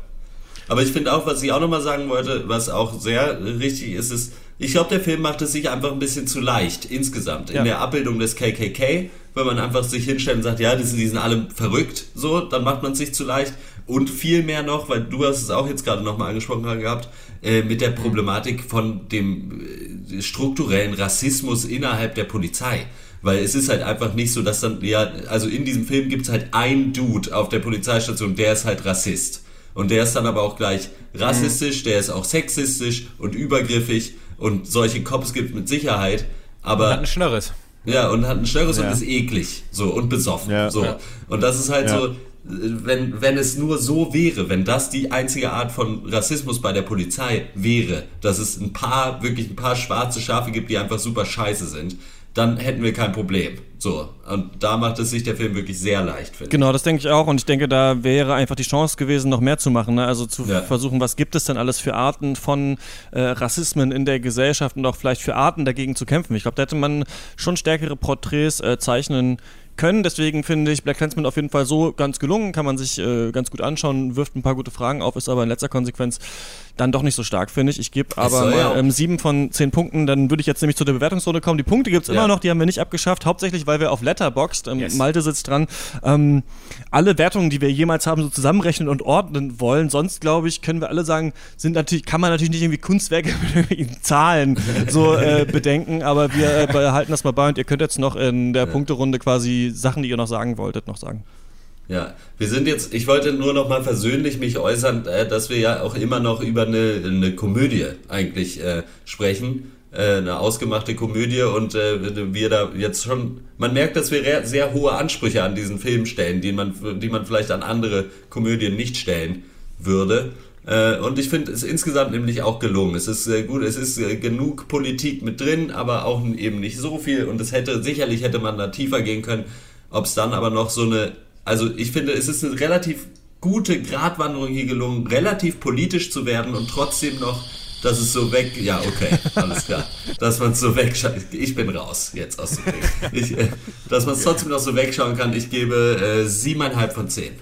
Aber ich finde auch, was ich auch nochmal sagen wollte, was auch sehr richtig ist, ist, ich glaube, der Film macht es sich einfach ein bisschen zu leicht insgesamt. In Ja. der Abbildung des KKK, wenn man einfach sich hinstellt und sagt, ja, die sind, die sind alle verrückt, so, dann macht man es sich zu leicht. Und viel mehr noch, weil du hast es auch jetzt gerade nochmal angesprochen gehabt, äh, mit der Problematik von dem äh, strukturellen Rassismus innerhalb der Polizei. Weil es ist halt einfach nicht so, dass dann, ja, also in diesem Film gibt es halt einen Dude auf der Polizeistation, der ist halt Rassist. Und der ist dann aber auch gleich rassistisch, der ist auch sexistisch und übergriffig und solche Cops gibt mit Sicherheit. Aber Hat ein Schnörres. ja, und hat ein Schnörres Ja. und ist eklig. So, und besoffen. Ja. so. Ja. Und das ist halt Ja. so, wenn, wenn es nur so wäre, wenn das die einzige Art von Rassismus bei der Polizei wäre, dass es ein paar, wirklich ein paar schwarze Schafe gibt, die einfach super scheiße sind, dann hätten wir kein Problem. So. Und da macht es sich der Film wirklich sehr leicht, finde Genau, das denke ich auch. Und ich denke, da wäre einfach die Chance gewesen, noch mehr zu machen. Ne? Also zu Ja. versuchen, was gibt es denn alles für Arten von äh, Rassismen in der Gesellschaft und auch vielleicht für Arten dagegen zu kämpfen. Ich glaube, da hätte man schon stärkere Porträts äh, zeichnen können. Deswegen finde ich Black Clansman auf jeden Fall so ganz gelungen, kann man sich äh, ganz gut anschauen, wirft ein paar gute Fragen auf, ist aber in letzter Konsequenz dann doch nicht so stark, finde ich. Ich gebe aber ja mal auch- ähm, sieben von zehn Punkten. Dann würde ich jetzt nämlich zu der Bewertungsrunde kommen. Die Punkte gibt es immer Ja. noch, die haben wir nicht abgeschafft, hauptsächlich, weil wir auf Letterboxd, ähm, Yes. Malte sitzt dran, ähm, alle Wertungen, die wir jemals haben, so zusammenrechnen und ordnen wollen. Sonst, glaube ich, können wir alle sagen, sind natürlich, kann man natürlich nicht irgendwie Kunstwerke mit Zahlen so äh, bedenken, aber wir äh, behalten das mal bei und ihr könnt jetzt noch in der Punkterunde quasi Sachen, die ihr noch sagen wolltet, noch sagen. Ja, wir sind jetzt, ich wollte nur noch mal versöhnlich mich äußern, äh, dass wir ja auch immer noch über eine, eine Komödie eigentlich äh, sprechen, äh, eine ausgemachte Komödie und äh, wir da jetzt schon, man merkt, dass wir sehr hohe Ansprüche an diesen Film stellen, die man, die man vielleicht an andere Komödien nicht stellen würde. Äh, Und ich finde es insgesamt nämlich auch gelungen. Es ist gut, es ist genug Politik mit drin, aber auch eben nicht so viel. Und es hätte, sicherlich hätte man da tiefer gehen können. Ob es dann aber noch so eine, also ich finde, es ist eine relativ gute Gratwanderung hier gelungen, relativ politisch zu werden und trotzdem noch, dass es so weg, ja, okay, alles klar, dass man es so wegschaut, ich bin raus jetzt aus dem Ding. Ich, äh, dass man es trotzdem noch so wegschauen kann, ich gebe äh, siebeneinhalb von zehn.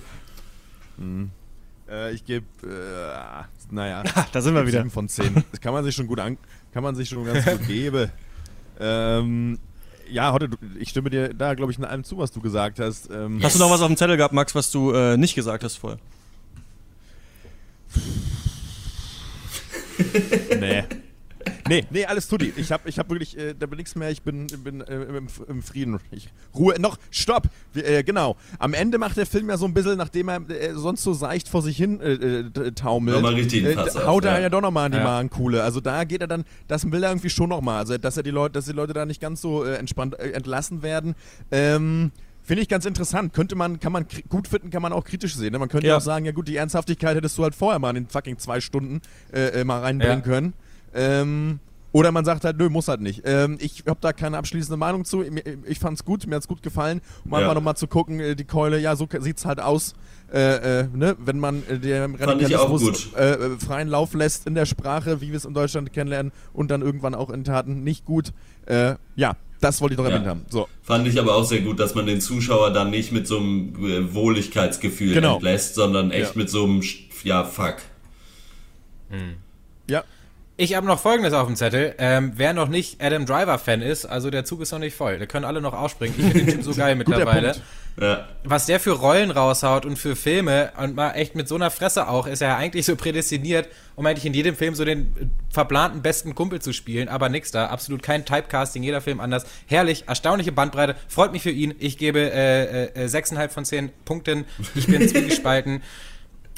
Äh, ich gebe, äh, naja, Da sind wir wieder. 7 von 10. Das kann man sich schon gut an, kann man sich schon ganz gut geben. Ähm, ja, heute, ich stimme dir da, glaube ich, in allem zu, was du gesagt hast. Ähm, Hast du noch was auf dem Zettel gehabt, Max, was du äh, nicht gesagt hast vorher? Nee. Nee, nee, alles tutti. Ich habe ich hab wirklich, äh, da bin nichts mehr, ich bin, bin äh, im, im Frieden. Ich, Ruhe, noch, stopp! Wir, äh, genau. Am Ende macht der Film ja so ein bisschen, nachdem er äh, sonst so seicht vor sich hin äh, äh, taumelt, Nochmal richtig einen äh, haut er ja. ja doch nochmal an die Ja. Magenkuhle. Also da geht er dann, das will er irgendwie schon nochmal. Also dass er die Leute, dass die Leute da nicht ganz so äh, entspannt äh, entlassen werden. Ähm, Finde ich ganz interessant. Könnte man, kann man gut finden, kann man auch kritisch sehen. Ne? Man könnte Ja. auch sagen, ja gut, die Ernsthaftigkeit hättest du halt vorher mal in den fucking zwei Stunden äh, äh, mal reinbringen Ja. können. Ähm, oder man sagt halt, nö, muss halt nicht. Ähm, ich habe da keine abschließende Meinung zu. Ich fand's gut, mir hat's gut gefallen. Um Ja. einfach nochmal zu gucken, äh, die Keule, ja, so sieht's halt aus. Äh, äh, ne? Wenn man äh, dem Radikalismus äh, äh, freien Lauf lässt in der Sprache, wie wir es in Deutschland kennenlernen und dann irgendwann auch in Taten nicht gut. Äh, ja, das wollte ich noch Ja. erwähnt haben. So. Fand ich aber auch sehr gut, dass man den Zuschauer dann nicht mit so einem äh, Wohligkeitsgefühl Genau. entlässt, sondern echt Ja. mit so einem, ja, fuck. Ja. Ich habe noch Folgendes auf dem Zettel. Ähm, wer noch nicht Adam Driver-Fan ist, also der Zug ist noch nicht voll. Da können alle noch ausspringen. Ich finde den Typ so geil mittlerweile. Ja. Was der für Rollen raushaut und für Filme und mal echt mit so einer Fresse auch, ist er ja eigentlich so prädestiniert, um eigentlich in jedem Film so den äh, verplanten besten Kumpel zu spielen. Aber nix da. Absolut kein Typecasting, jeder Film anders. Herrlich, erstaunliche Bandbreite. Freut mich für ihn. Ich gebe äh, äh, 6,5 von 10 Punkten. Ich bin zwiegespalten.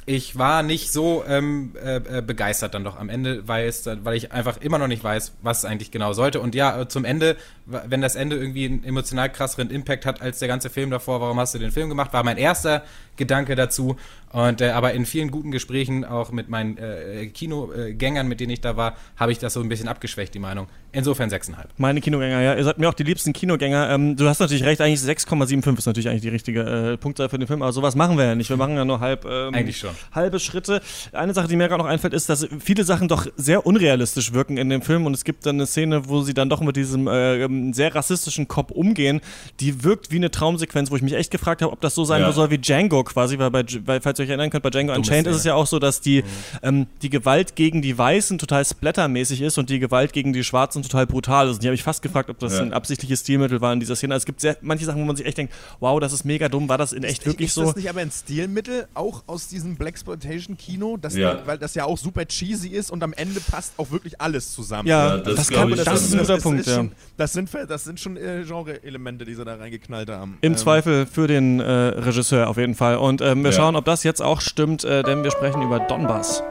ich war nicht so ähm, äh, äh, begeistert dann doch am Ende, weil, es, weil ich einfach immer noch nicht weiß, was es eigentlich genau sollte. Und ja, äh, zum Ende, wenn das Ende irgendwie einen emotional krasseren Impact hat als der ganze Film davor, warum hast du den Film gemacht, war mein erster Gedanke dazu. Und äh, aber in vielen guten Gesprächen, auch mit meinen äh, Kinogängern, mit denen ich da war, habe ich das so ein bisschen abgeschwächt, die Meinung. Insofern 6,5. Meine Kinogänger, ja. Ihr seid mir auch die liebsten Kinogänger. Ähm, du hast natürlich recht, eigentlich 6,75 ist natürlich eigentlich die richtige äh, Punktzahl für den Film, aber sowas machen wir ja nicht. Wir machen ja nur halb, ähm, Eigentlich schon. halbe Schritte. Eine Sache, die mir gerade noch einfällt, ist, dass viele Sachen doch sehr unrealistisch wirken in dem Film und es gibt dann eine Szene, wo sie dann doch mit diesem äh, ähm, sehr rassistischen Cop umgehen, die wirkt wie eine Traumsequenz, wo ich mich echt gefragt habe, ob das so sein Ja. soll wie Django quasi, weil, bei, weil falls ihr euch erinnern könnt, bei Django Unchained ist es ja auch so, dass die, ähm, die Gewalt gegen die Weißen total splattermäßig ist und die Gewalt gegen die Schwarzen total brutal ist. Und die habe ich fast gefragt, ob das Ja. ein absichtliches Stilmittel war in dieser Szene. Also es gibt sehr, manche Sachen, wo man sich echt denkt, wow, das ist mega dumm, war das in echt wirklich ist so? das nicht aber ein Stilmittel, auch aus diesem Blaxploitation-Kino, das Ja. weil das ja auch super cheesy ist und am Ende passt auch wirklich alles zusammen. Ja, Ja, das das, kann, ich das schon, ist ein guter das Punkt, ist ja. schon, das sind, das sind schon äh, Genre-Elemente, die sie da reingeknallt haben. Im Ähm, Zweifel für den äh, Regisseur auf jeden Fall. Und ähm, wir Ja. schauen, ob das jetzt auch stimmt, äh, denn wir sprechen über Donbass.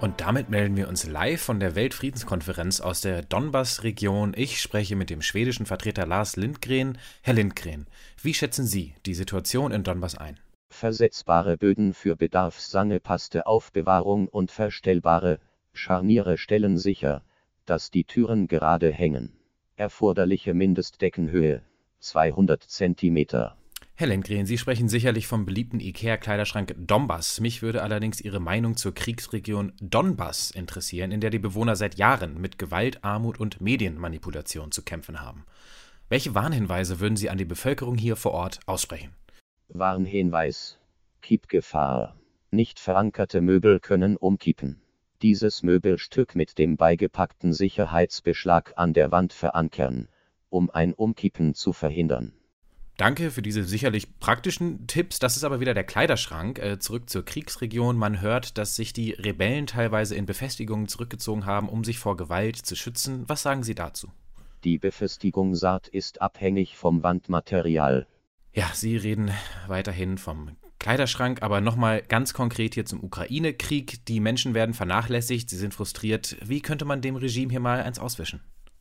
Und damit melden wir uns live von der Weltfriedenskonferenz aus der Donbass-Region. Ich spreche mit dem schwedischen Vertreter Lars Lindgren. Herr Lindgren, wie schätzen Sie die Situation in Donbass ein? Versetzbare Böden für bedarfsangepasste Aufbewahrung und verstellbare Scharniere stellen sicher, dass die Türen gerade hängen. Erforderliche Mindestdeckenhöhe 200 Zentimeter. Herr Lindgren, Sie sprechen sicherlich vom beliebten IKEA-Kleiderschrank Donbass. Mich würde allerdings Ihre Meinung zur Kriegsregion Donbass interessieren, in der die Bewohner seit Jahren mit Gewalt, Armut und Medienmanipulation zu kämpfen haben. Welche Warnhinweise würden Sie an die Bevölkerung hier vor Ort aussprechen? Warnhinweis. Kippgefahr. Nicht verankerte Möbel können umkippen. Dieses Möbelstück mit dem beigepackten Sicherheitsbeschlag an der Wand verankern, um ein Umkippen zu verhindern. Danke für diese sicherlich praktischen Tipps. Das ist aber wieder der Kleiderschrank. Äh, zurück zur Kriegsregion. Man hört, dass sich die Rebellen teilweise in Befestigungen zurückgezogen haben, um sich vor Gewalt zu schützen. Was sagen Sie dazu? Die Befestigungsart ist abhängig vom Wandmaterial. Ja, Sie reden weiterhin vom Kleiderschrank, aber nochmal ganz konkret hier zum Ukraine-Krieg. Die Menschen werden vernachlässigt, sie sind frustriert. Wie könnte man dem Regime hier mal eins auswischen?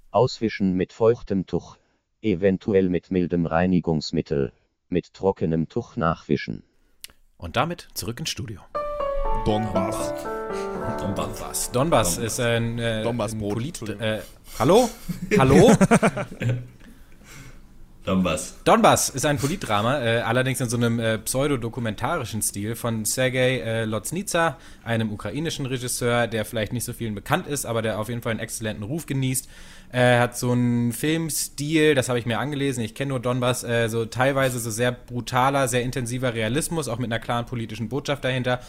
Auswischen mit feuchtem Tuch eventuell mit mildem Reinigungsmittel, mit trockenem Tuch nachwischen. Und damit zurück ins Studio. Donbass. Donbass. Donbass ist ein, äh, ein Polit. Äh, hallo? Hallo? Donbass. Donbass ist ein Politdrama, äh, allerdings in so einem äh, pseudodokumentarischen Stil von Sergei äh, Loznitsa, einem ukrainischen Regisseur, der vielleicht nicht so vielen bekannt ist, aber der auf jeden Fall einen exzellenten Ruf genießt. Er hat so einen Filmstil, das habe ich mir angelesen, ich kenne nur Donbass, äh, so teilweise so sehr brutaler, sehr intensiver Realismus, auch mit einer klaren politischen Botschaft dahinter.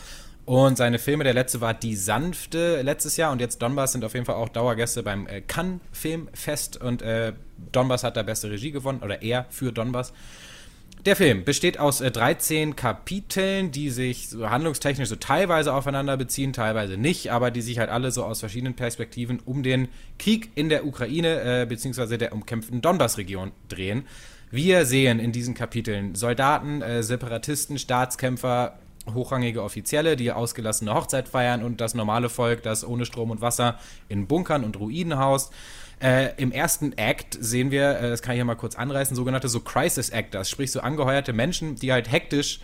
Und seine Filme, der letzte war Die Sanfte letztes Jahr und jetzt Donbass sind auf jeden Fall auch Dauergäste beim äh, Cannes Filmfest und äh, Donbass hat da beste Regie gewonnen oder er für Donbass. Der Film besteht aus äh, 13 Kapiteln, die sich so handlungstechnisch so teilweise aufeinander beziehen, teilweise nicht, aber die sich halt alle so aus verschiedenen Perspektiven um den Krieg in der Ukraine äh, bzw. der umkämpften Donbass-Region drehen. Wir sehen in diesen Kapiteln Soldaten, äh, Separatisten, Staatskämpfer, hochrangige Offizielle, die ausgelassene Hochzeit feiern und das normale Volk, das ohne Strom und Wasser in Bunkern und Ruinen haust. Äh, Im ersten Act sehen wir, äh, das kann ich ja mal kurz anreißen, sogenannte so Crisis Actors, sprich so angeheuerte Menschen, die halt hektisch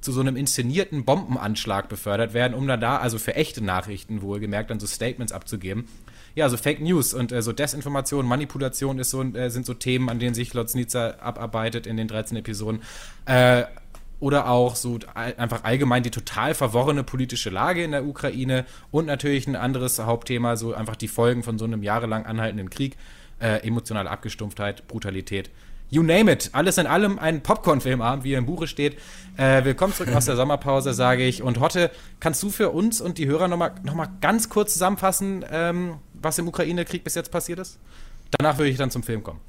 zu so einem inszenierten Bombenanschlag befördert werden, um dann da, also für echte Nachrichten wohlgemerkt, dann so Statements abzugeben. Ja, so Fake News und äh, so Desinformation, Manipulation ist so, äh, sind so Themen, an denen sich Lotznica abarbeitet in den 13 Episoden. Äh, oder auch so einfach allgemein die total verworrene politische Lage in der Ukraine und natürlich ein anderes Hauptthema, so einfach die Folgen von so einem jahrelang anhaltenden Krieg, äh, emotionale Abgestumpftheit, Brutalität. You name it. Alles in allem ein Popcorn-Filmabend, wie er im Buche steht. Äh, willkommen zurück aus der Sommerpause, sage ich. Und Hotte, kannst du für uns und die Hörer nochmal noch mal ganz kurz zusammenfassen, ähm, was im Ukraine-Krieg bis jetzt passiert ist? Danach würde ich dann zum Film kommen.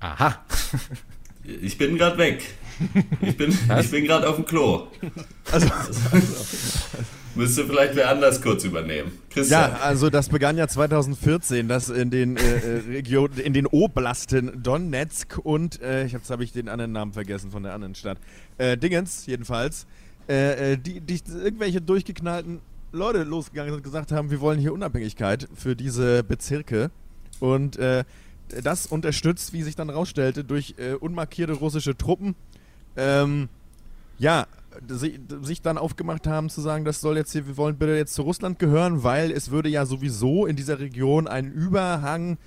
Aha. Ich bin gerade weg. Ich bin, ich bin gerade auf dem Klo. Also, Müsste vielleicht wer anders kurz übernehmen. Christian. ja, also das begann ja 2014, dass in den äh, äh, Regionen, in den Oblasten Donetsk und, äh, ich jetzt habe ich den anderen Namen vergessen von der anderen Stadt, äh, Dingens jedenfalls, äh, äh, die, die irgendwelche durchgeknallten Leute losgegangen sind und gesagt haben, wir wollen hier Unabhängigkeit für diese Bezirke und äh, das unterstützt, wie sich dann rausstellte, durch äh, unmarkierte russische Truppen. Ähm, ja, si- sich dann aufgemacht haben zu sagen, das soll jetzt hier, wir wollen bitte jetzt zu Russland gehören, weil es würde ja sowieso in dieser Region einen Überhang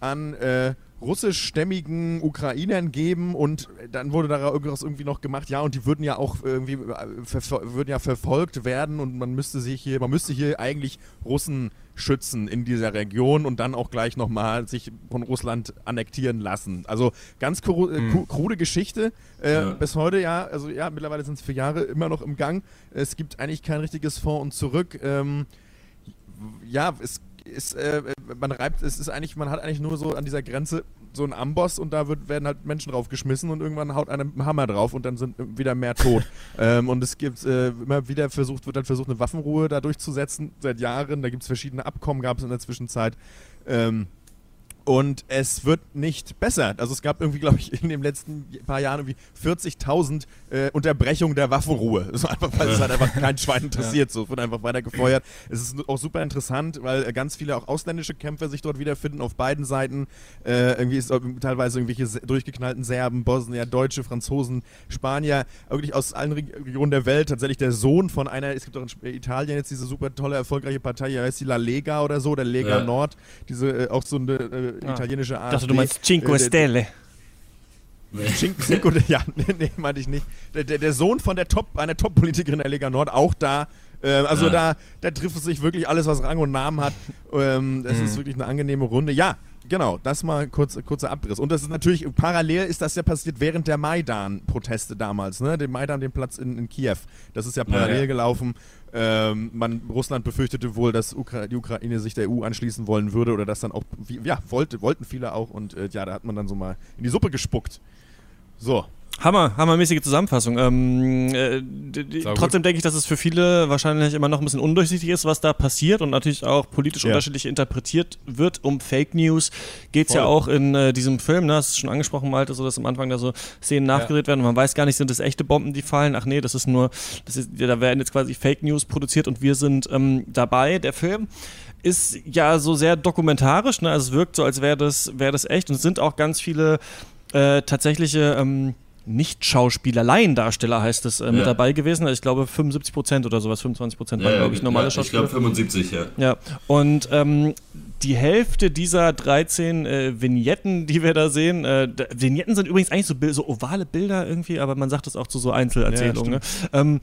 an äh, russischstämmigen Ukrainern geben und dann wurde daraus irgendwie noch gemacht, ja, und die würden ja auch irgendwie äh, würden ja verfolgt werden und man müsste sich hier, man müsste hier eigentlich Russen schützen in dieser Region und dann auch gleich nochmal sich von Russland annektieren lassen. Also ganz kru äh, kru- krude Geschichte. Äh, Ja. Bis heute ja, also ja, mittlerweile sind es vier Jahre immer noch im Gang. Es gibt eigentlich kein richtiges Vor und Zurück. Ähm, ja, es ist, äh, man reibt, es ist eigentlich, man hat eigentlich nur so an dieser Grenze so einen Amboss und da wird, werden halt Menschen draufgeschmissen und irgendwann haut einer mit einem Hammer drauf und dann sind wieder mehr tot. ähm, und es gibt äh, immer wieder versucht, wird dann versucht, eine Waffenruhe da durchzusetzen, seit Jahren. Da gibt es verschiedene Abkommen, gab es in der Zwischenzeit. Ähm, und es wird nicht besser. Also es gab irgendwie, glaube ich, in den letzten paar Jahren irgendwie 40.000 äh, Unterbrechungen der Waffenruhe. Ist einfach, weil es halt einfach kein Schwein interessiert. So, wird einfach weiter gefeuert. Es ist auch super interessant, weil äh, ganz viele auch ausländische Kämpfer sich dort wiederfinden auf beiden Seiten. Äh, irgendwie ist auch teilweise irgendwelche durchgeknallten Serben, Bosnier, Deutsche, Franzosen, Spanier, wirklich aus allen Reg- Regionen der Welt. Tatsächlich der Sohn von einer, es gibt auch in Sp- Italien jetzt diese super tolle, erfolgreiche Partei, die heißt die La Lega oder so, der Lega Ja. Nord, diese äh, auch so eine äh, italienische Art. Ich dachte, du meinst Cinque Stelle. Cinque, Cinque, ja, nee, nee, meinte ich nicht. Der, der, der Sohn von der Top, einer Top-Politikerin der Lega Nord, auch da. Ähm, also Ja. da, da trifft es sich wirklich alles, was Rang und Namen hat. Ähm, es ist wirklich eine angenehme Runde. Ja, genau, das mal kurz, kurzer Abriss. Und das ist natürlich, parallel ist das ja passiert während der Maidan-Proteste damals, ne? Den Maidan, den Platz in, in Kiew. Das ist ja parallel ja. gelaufen. Ähm, man, Russland befürchtete wohl, dass Ukra die Ukraine sich der EU anschließen wollen würde oder das dann auch, wie- ja, wollte, wollten viele auch und äh, ja, da hat man dann so mal in die Suppe gespuckt. So, Hammer, hammermäßige Zusammenfassung. Ähm, äh, trotzdem denke ich, dass es für viele wahrscheinlich immer noch ein bisschen undurchsichtig ist, was da passiert und natürlich auch politisch Ja. unterschiedlich interpretiert wird. Um Fake News geht es ja auch in äh, diesem Film, ne, hast du es schon angesprochen, Malte, so dass am Anfang da so Szenen nachgedreht werden und man weiß gar nicht, sind das echte Bomben, die fallen? Ach nee, das ist nur, das ist, ja, da werden jetzt quasi Fake News produziert und wir sind ähm, dabei. Der Film ist ja so sehr dokumentarisch, ne? also es wirkt so, als wäre das, wär das echt und es sind auch ganz viele äh, tatsächliche ähm, nicht-Schauspieler, Laiendarsteller heißt es, äh, mit Ja. dabei gewesen. Also ich glaube 75 Prozent oder sowas, 25 Prozent waren, Ja, glaube ich, normale ja, Ich Schauspieler. glaube 75, ja. Ja, und ähm, die Hälfte dieser 13 äh, Vignetten, die wir da sehen, äh, Vignetten sind übrigens eigentlich so, so ovale Bilder irgendwie, aber man sagt das auch zu so Einzelerzählungen. ne? ähm,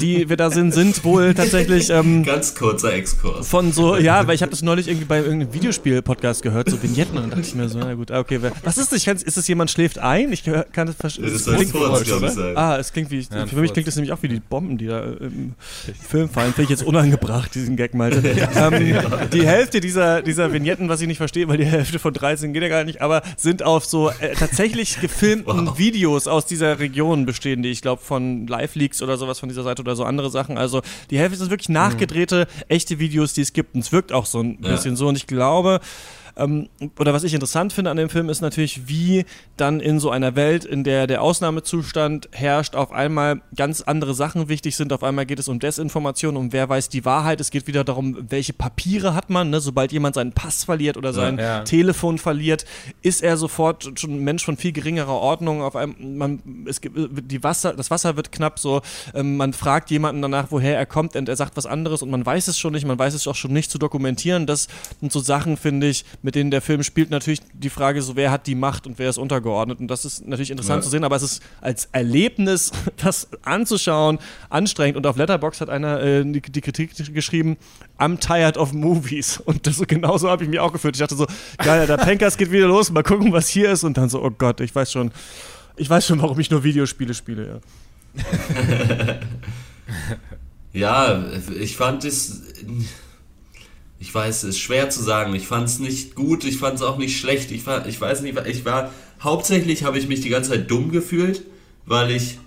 Die wir da sehen, sind wohl tatsächlich ähm, Ganz kurzer Exkurs. von so, ja, weil ich habe das neulich irgendwie bei irgendeinem Videospiel-Podcast gehört, so Vignetten, und dann dachte ich mir so, na gut, ah, okay, wer, was ist das? Ich Ist das jemand schläft ein? Ich kann das verstehen. Das ist ein Furz, glaube ich, sein. Ah, es klingt wie, Ja, für mich klingt das nämlich auch wie die Bomben, die da äh, im Film fallen. Finde ich jetzt unangebracht, diesen Gag, Malte. ähm, die Hälfte dieser, dieser Vignetten, was ich nicht verstehe, weil die Hälfte von 13 geht ja gar nicht, aber sind auf so äh, tatsächlich gefilmten Wow. Videos aus dieser Region bestehen, die ich glaube von Live-Leaks oder sowas von dieser Seite oder so andere Sachen. Also die Hälfte sind wirklich nachgedrehte, echte Videos, die es gibt. Und es wirkt auch so ein Ja. bisschen so. Und ich glaube, ähm, oder was ich interessant finde an dem Film ist natürlich, wie dann in so einer Welt, in der der Ausnahmezustand herrscht, auf einmal ganz andere Sachen wichtig sind. Auf einmal geht es um Desinformation, um wer weiß die Wahrheit. Es geht wieder darum, welche Papiere hat man. Ne? Sobald jemand seinen Pass verliert oder sein Ja. Telefon verliert, ist er sofort schon ein Mensch von viel geringerer Ordnung. Auf einem, man, es gibt, die Wasser, das Wasser wird knapp so. Ähm, man fragt jemanden danach, woher er kommt und er sagt was anderes und man weiß es schon nicht. Man weiß es auch schon nicht zu dokumentieren. Das sind so Sachen, finde ich, mit denen der Film spielt. Natürlich die Frage so, wer hat die Macht und wer ist untergeordnet. Und das ist natürlich interessant Ja. zu sehen, aber es ist als Erlebnis, das anzuschauen, anstrengend. Und auf Letterbox hat einer äh, die, die Kritik geschrieben, I'm tired of movies. Und das, genauso habe ich mich auch gefühlt. Ich dachte so, geil, der Pankers geht wieder los, mal gucken, was hier ist. Und dann so, oh Gott, ich weiß schon, ich weiß schon, warum ich nur Videospiele spiele. Ja. Ja, ich fand es. Ich weiß, es ist schwer zu sagen. Ich fand es nicht gut, ich fand es auch nicht schlecht. Ich war, ich weiß nicht, ich war. Hauptsächlich habe ich mich die ganze Zeit dumm gefühlt, weil ich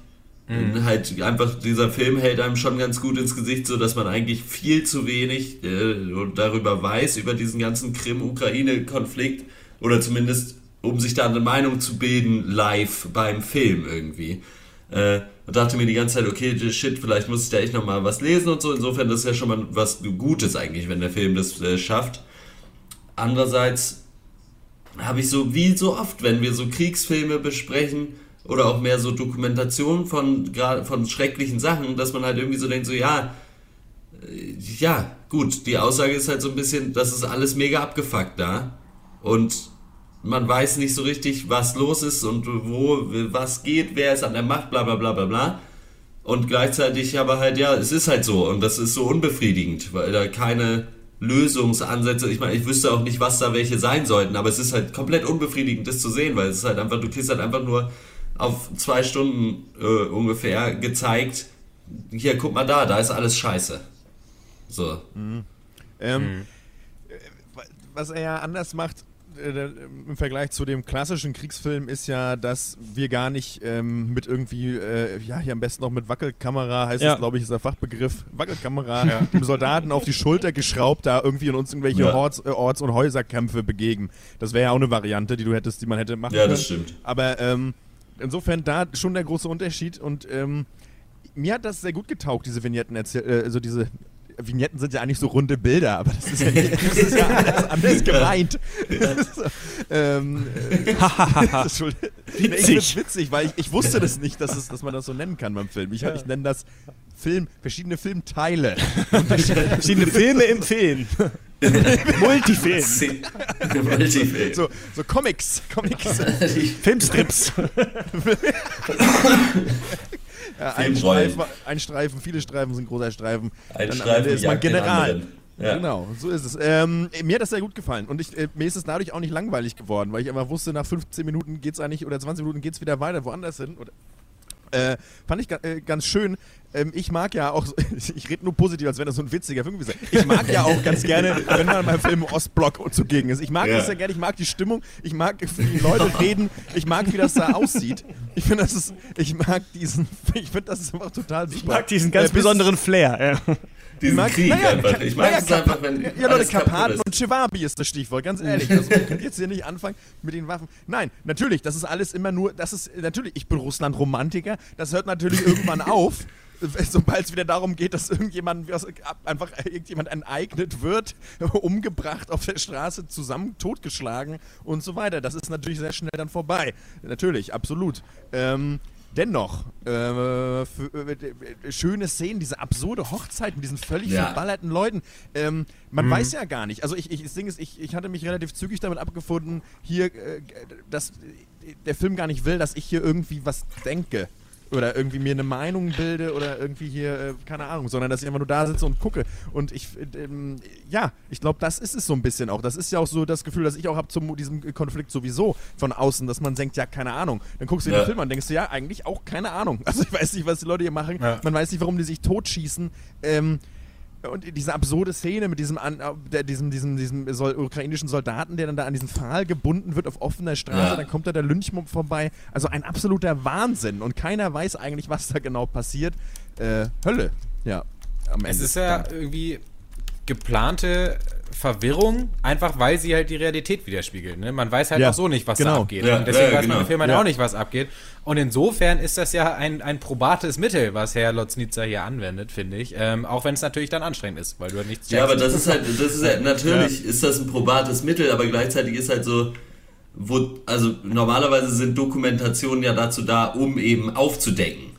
halt einfach, dieser Film hält einem schon ganz gut ins Gesicht, so dass man eigentlich viel zu wenig äh, darüber weiß, über diesen ganzen Krim-Ukraine-Konflikt. Oder zumindest, um sich da eine Meinung zu bilden, live beim Film irgendwie. Äh, und dachte mir die ganze Zeit, okay, shit, vielleicht muss ich da echt nochmal was lesen und so. Insofern, das ist ja schon mal was Gutes eigentlich, wenn der Film das äh, schafft. Andererseits habe ich so, wie so oft, wenn wir so Kriegsfilme besprechen oder auch mehr so Dokumentationen von, von schrecklichen Sachen, dass man halt irgendwie so denkt, so, ja, äh, ja, gut, die Aussage ist halt so ein bisschen, das ist alles mega abgefuckt da. Und man weiß nicht so richtig, was los ist und wo, was geht, wer ist an der Macht, bla bla bla bla bla. Und gleichzeitig aber halt, ja, es ist halt so und das ist so unbefriedigend, weil da keine Lösungsansätze, ich meine, ich wüsste auch nicht, was da welche sein sollten, aber es ist halt komplett unbefriedigend, das zu sehen, weil es ist halt einfach, du kriegst halt einfach nur auf zwei Stunden äh, ungefähr gezeigt, hier, guck mal da, da ist alles scheiße. So. Ähm, äh, Was er ja anders macht, im Vergleich zu dem klassischen Kriegsfilm ist ja, dass wir gar nicht ähm, mit irgendwie, äh, ja, hier am besten noch mit Wackelkamera, heißt Ja. das, glaube ich, ist der Fachbegriff, Wackelkamera, dem Soldaten auf die Schulter geschraubt, da irgendwie in uns irgendwelche Ja. Orts-, äh, Orts und Häuserkämpfe begeben. Das wäre ja auch eine Variante, die du hättest, die man hätte machen Ja, können. das stimmt. Aber ähm, insofern da schon der große Unterschied und ähm, mir hat das sehr gut getaugt, diese Vignetten erzählt, äh, also diese Vignetten sind ja eigentlich so runde Bilder, aber das ist ja, das ist ja alles anders gemeint. so, ähm, äh, find's witzig, weil ich, ich wusste das nicht, dass, es, dass man das so nennen kann beim Film. Ich, ich nenne das Film, verschiedene Filmteile. Verschiedene Filme im Film. Multifilm. Multifilm. So, so Comics. Comics. Filmstrips. Ja, ein. Streifen, ein Streifen, viele Streifen sind großer Streifen. Ein Dann Streifen ist man General. Ja. Genau, so ist es. Ähm, mir hat das sehr gut gefallen und ich, äh, mir ist es dadurch auch nicht langweilig geworden, weil ich einfach wusste, nach 15 Minuten geht's eigentlich oder 20 Minuten geht's wieder weiter woanders hin. Oder, äh, fand ich äh, ganz schön. Ähm, ich mag ja auch, ich rede nur positiv, als wenn das so ein witziger Film ist. Ich mag ja auch ganz gerne, wenn man beim Film Ostblock zugegen ist. Ich mag Ja. das ja gerne, ich mag die Stimmung, ich mag, wie die Leute reden, ich mag, wie das da aussieht. Ich finde, das ist, ich mag diesen, ich finde, das ist einfach total super. Ich mag diesen ganz Äh, besonderen Flair. Ja. Diesen mag- Krieg naja, einfach. Ich mag naja, es einfach, wenn Ja, Leute, Karpaten und Chewabi ist das Stichwort, ganz ehrlich. Also, wir können jetzt hier nicht anfangen mit den Waffen. Nein, natürlich, das ist alles immer nur, das ist, natürlich, ich bin Russland-Romantiker, das hört natürlich irgendwann auf. Sobald es wieder darum geht, dass irgendjemand einfach irgendjemand enteignet wird, umgebracht auf der Straße, zusammen totgeschlagen und so weiter. Das ist natürlich sehr schnell dann vorbei. Natürlich, absolut. Ähm, dennoch, äh, äh, schöne Szenen, diese absurde Hochzeit mit diesen völlig Ja. verballerten Leuten. Ähm, man weiß ja gar nicht. Also ich, ich, das Ding ist, ich, ich hatte mich relativ zügig damit abgefunden, hier, äh, dass der Film gar nicht will, dass ich hier irgendwie was denke. Oder irgendwie mir eine Meinung bilde oder irgendwie hier, äh, keine Ahnung, sondern dass ich einfach nur da sitze und gucke. Und ich, äh, ähm, ja, ich glaube, das ist es so ein bisschen auch. Das ist ja auch so das Gefühl, das ich auch habe zu diesem Konflikt sowieso von außen, dass man denkt, ja, keine Ahnung. Dann guckst du Ja. den Film an und denkst du, ja, eigentlich auch keine Ahnung. Also ich weiß nicht, was die Leute hier machen. Ja. Man weiß nicht, warum die sich totschießen. Ähm, und diese absurde Szene mit diesem, an, der, diesem, diesem, diesem Sol ukrainischen Soldaten, der dann da an diesen Pfahl gebunden wird auf offener Straße, Ja. dann kommt da der Lynchmob vorbei. Also ein absoluter Wahnsinn und keiner weiß eigentlich, was da genau passiert. Äh, Hölle, ja. Am Ende. Es ist ja irgendwie geplante Verwirrung, einfach weil sie halt die Realität widerspiegelt. Ne? Man weiß halt Ja, auch so nicht, was genau. da abgeht. Ja, und deswegen ja, weiß man genau. im Film halt Ja. auch nicht, was abgeht. Und insofern ist das ja ein, ein probates Mittel, was Herr Lotznitzer hier anwendet, finde ich. Ähm, auch wenn es natürlich dann anstrengend ist, weil du halt nichts Ja, aber das ist halt, das ist halt, natürlich ist das ein probates Mittel, aber gleichzeitig ist halt so, wo, also normalerweise sind Dokumentationen ja dazu da, um eben aufzudecken.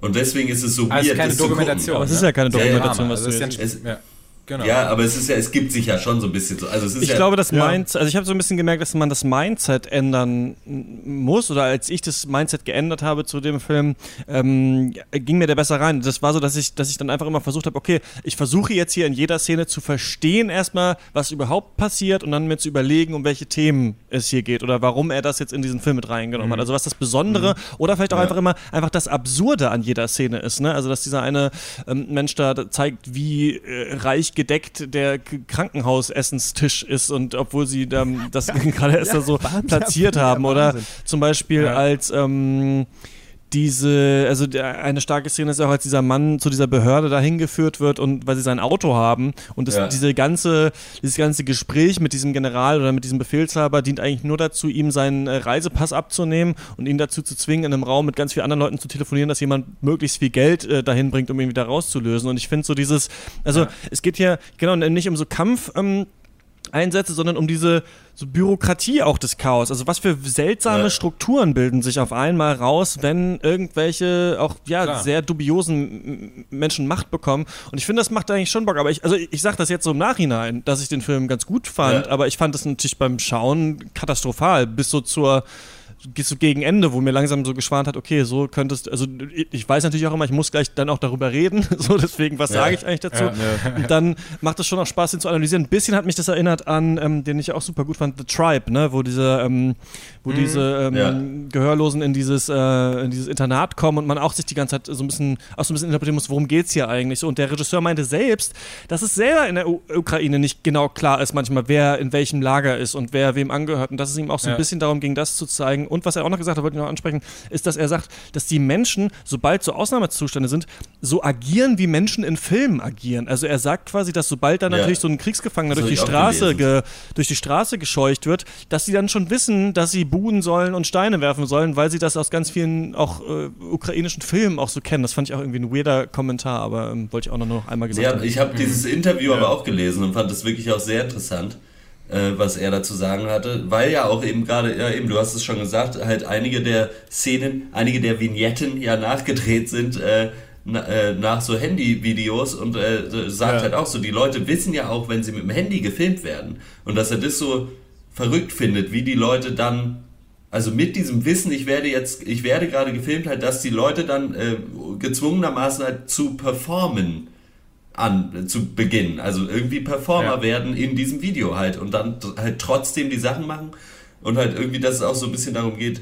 Und deswegen ist es so Also weird, keine das zu gucken. Dokumentation. Aber es ne? ist ja keine Ja, ja, Dokumentation, was du es ist jetzt ja ein Es- genau. Ja, aber es ist ja, es gibt sich ja schon so ein bisschen so. Also es ist Ich ja, glaube, das Ja. Mindset, also ich habe so ein bisschen gemerkt, dass man das Mindset ändern muss oder als ich das Mindset geändert habe zu dem Film, ähm, ging mir der besser rein. Das war so, dass ich, dass ich dann einfach immer versucht habe, okay, ich versuche jetzt hier in jeder Szene zu verstehen erstmal, was überhaupt passiert und dann mir zu überlegen, um welche Themen es hier geht oder warum er das jetzt in diesen Film mit reingenommen hat. Also was das Besondere oder vielleicht auch Ja. einfach immer einfach das Absurde an jeder Szene ist. Ne? Also dass dieser eine ähm, Mensch da zeigt, wie äh, reich gedeckt der Krankenhausessenstisch ist und obwohl sie ähm, das gerade erst da so platziert ja, haben oder Wahnsinn. zum Beispiel Ja. als ähm, diese, also eine starke Szene ist auch, als dieser Mann zu dieser Behörde dahin geführt wird und weil sie sein Auto haben und das, Ja. diese ganze, dieses ganze Gespräch mit diesem General oder mit diesem Befehlshaber dient eigentlich nur dazu, ihm seinen äh, Reisepass abzunehmen und ihn dazu zu zwingen, in einem Raum mit ganz vielen anderen Leuten zu telefonieren, dass jemand möglichst viel Geld äh, dahin bringt, um ihn wieder rauszulösen. Und ich finde so dieses, also es geht hier genau nicht um so Kampf. Ähm, Einsätze, sondern um diese so Bürokratie auch des Chaos. Also was für seltsame Ja. Strukturen bilden sich auf einmal raus, wenn irgendwelche auch ja Klar. sehr dubiosen Menschen Macht bekommen. Und ich finde, das macht eigentlich schon Bock. Aber ich, also ich sage das jetzt so im Nachhinein, dass ich den Film ganz gut fand, Ja. aber ich fand das natürlich beim Schauen katastrophal bis so zur du gegen Ende, wo mir langsam so geschwant hat, okay, so könntest, also ich weiß natürlich auch immer, ich muss gleich dann auch darüber reden, so deswegen, was Ja. sage ich eigentlich dazu? Und dann macht es schon auch Spaß, den zu analysieren. Ein bisschen hat mich das erinnert an, ähm, den ich auch super gut fand, The Tribe, ne, wo diese, ähm, wo diese ähm, Ja. Gehörlosen in dieses, äh, in dieses Internat kommen und man auch sich die ganze Zeit so ein bisschen, auch so ein bisschen interpretieren muss, worum geht's hier eigentlich? So, und der Regisseur meinte selbst, dass es selber in der U Ukraine nicht genau klar ist manchmal, wer in welchem Lager ist und wer wem angehört und dass es ihm auch so ein Ja. bisschen darum ging, das zu zeigen. Und was er auch noch gesagt hat, wollte ich noch ansprechen, ist, dass er sagt, dass die Menschen, sobald so Ausnahmezustände sind, so agieren, wie Menschen in Filmen agieren. Also er sagt quasi, dass sobald dann Ja. natürlich so ein Kriegsgefangener Das durch die Straße ge durch die Straße gescheucht wird, dass sie dann schon wissen, dass sie buhen sollen und Steine werfen sollen, weil sie das aus ganz vielen auch äh, ukrainischen Filmen auch so kennen. Das fand ich auch irgendwie ein weirder Kommentar, aber ähm, wollte ich auch noch, noch einmal gesagt Ja, haben. ich habe dieses Interview aber auch gelesen und fand es wirklich auch sehr interessant, äh, was er dazu sagen hatte, weil ja auch eben gerade, ja eben, du hast es schon gesagt, halt einige der Szenen, einige der Vignetten ja nachgedreht sind äh, na, äh, nach so Handyvideos und äh, sagt Ja. halt auch so, die Leute wissen ja auch, wenn sie mit dem Handy gefilmt werden. Und dass er das so verrückt findet, wie die Leute dann also mit diesem Wissen, ich werde jetzt, ich werde gerade gefilmt, halt, dass die Leute dann äh, gezwungenermaßen halt zu performen an zu Beginn. Also irgendwie Performer Ja. werden in diesem Video halt und dann halt trotzdem die Sachen machen und halt irgendwie, dass es auch so ein bisschen darum geht,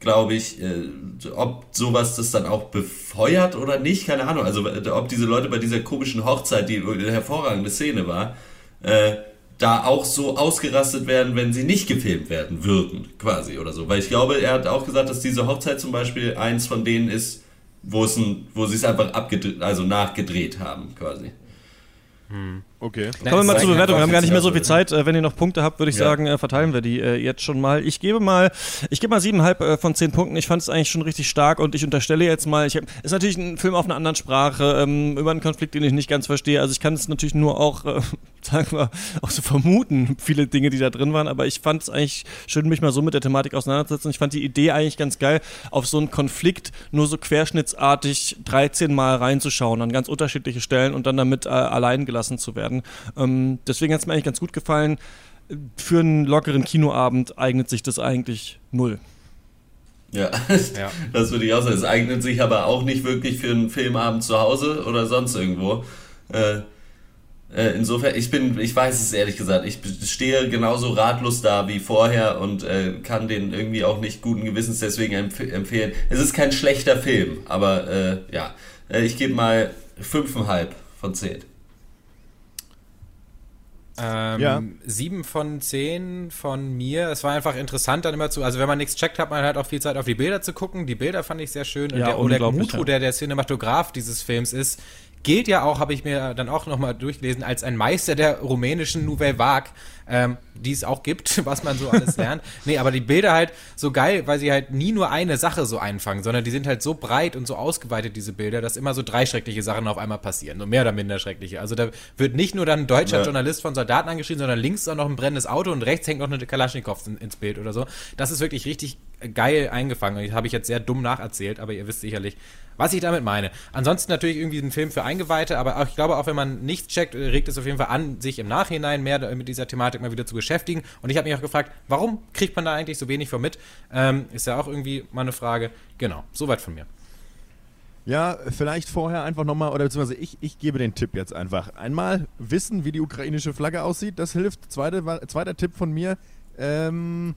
glaube ich, äh, ob sowas das dann auch befeuert oder nicht, keine Ahnung. Also äh, ob diese Leute bei dieser komischen Hochzeit, die eine hervorragende Szene war, äh, da auch so ausgerastet werden, wenn sie nicht gefilmt werden würden, quasi oder so. Weil ich glaube, er hat auch gesagt, dass diese Hochzeit zum Beispiel eins von denen ist, wo es ein, wo sie es einfach abgedreht, also nachgedreht haben, quasi. Okay. Kommen wir mal zur Bewertung. Wir haben gar nicht mehr so viel Zeit. Äh, Wenn ihr noch Punkte habt, würde ich Ja. sagen, äh, verteilen wir die äh, jetzt schon mal. Ich gebe mal, ich gebe mal siebeneinhalb von zehn Punkten. Ich fand es eigentlich schon richtig stark und ich unterstelle jetzt mal, ich hab, ist natürlich ein Film auf einer anderen Sprache ähm, über einen Konflikt, den ich nicht ganz verstehe. Also ich kann es natürlich nur auch, äh, sagen wir, auch so vermuten, viele Dinge, die da drin waren. Aber ich fand es eigentlich schön, mich mal so mit der Thematik auseinanderzusetzen. Ich fand die Idee eigentlich ganz geil, auf so einen Konflikt nur so querschnittsartig 13 Mal reinzuschauen an ganz unterschiedliche Stellen und dann damit äh, allein gelassen zu werden. Ähm, deswegen hat es mir eigentlich ganz gut gefallen. Für einen lockeren Kinoabend eignet sich das eigentlich null. Ja, Ja. das würde ich auch sagen. Es eignet sich aber auch nicht wirklich für einen Filmabend zu Hause oder sonst irgendwo. Äh, äh, insofern, ich bin, ich weiß es ehrlich gesagt, ich stehe genauso ratlos da wie vorher und äh, kann den irgendwie auch nicht guten Gewissens deswegen empf empfehlen. Es ist kein schlechter Film, aber äh, ja, äh, ich gebe mal 5,5 von 10. Ähm, Ja. Sieben von zehn von mir. Es war einfach interessant dann immer zu, also wenn man nichts checkt, hat man halt auch viel Zeit auf die Bilder zu gucken. Die Bilder fand ich sehr schön. Und Ja, der Oleg Mutu, ja. der der Cinematograf dieses Films ist, gilt ja auch, habe ich mir dann auch nochmal durchgelesen, als ein Meister der rumänischen Nouvelle Vague, ähm, die es auch gibt, was man so alles lernt. Nee, aber die Bilder halt so geil, weil sie halt nie nur eine Sache so einfangen, sondern die sind halt so breit und so ausgeweitet, diese Bilder, dass immer so drei schreckliche Sachen auf einmal passieren. Nur mehr oder minder schreckliche. Also da wird nicht nur dann ein deutscher Ja. Journalist von Soldaten angeschrien, sondern links ist auch noch ein brennendes Auto und rechts hängt noch eine Kalaschnikow in, ins Bild oder so. Das ist wirklich richtig geil eingefangen. Das habe ich jetzt sehr dumm nacherzählt, aber ihr wisst sicherlich, was ich damit meine. Ansonsten natürlich irgendwie ein Film für Eingeweihte, aber auch, ich glaube, auch wenn man nichts checkt, regt es auf jeden Fall an, sich im Nachhinein mehr mit dieser Thematik mal wieder zu beschäftigen. Und ich habe mich auch gefragt, warum kriegt man da eigentlich so wenig von mit? Ähm, ist ja auch irgendwie mal eine Frage. Genau, soweit von mir. Ja, vielleicht vorher einfach nochmal, oder beziehungsweise ich, ich gebe den Tipp jetzt einfach. Einmal wissen, wie die ukrainische Flagge aussieht, das hilft. Zweite, zweiter Tipp von mir, ähm,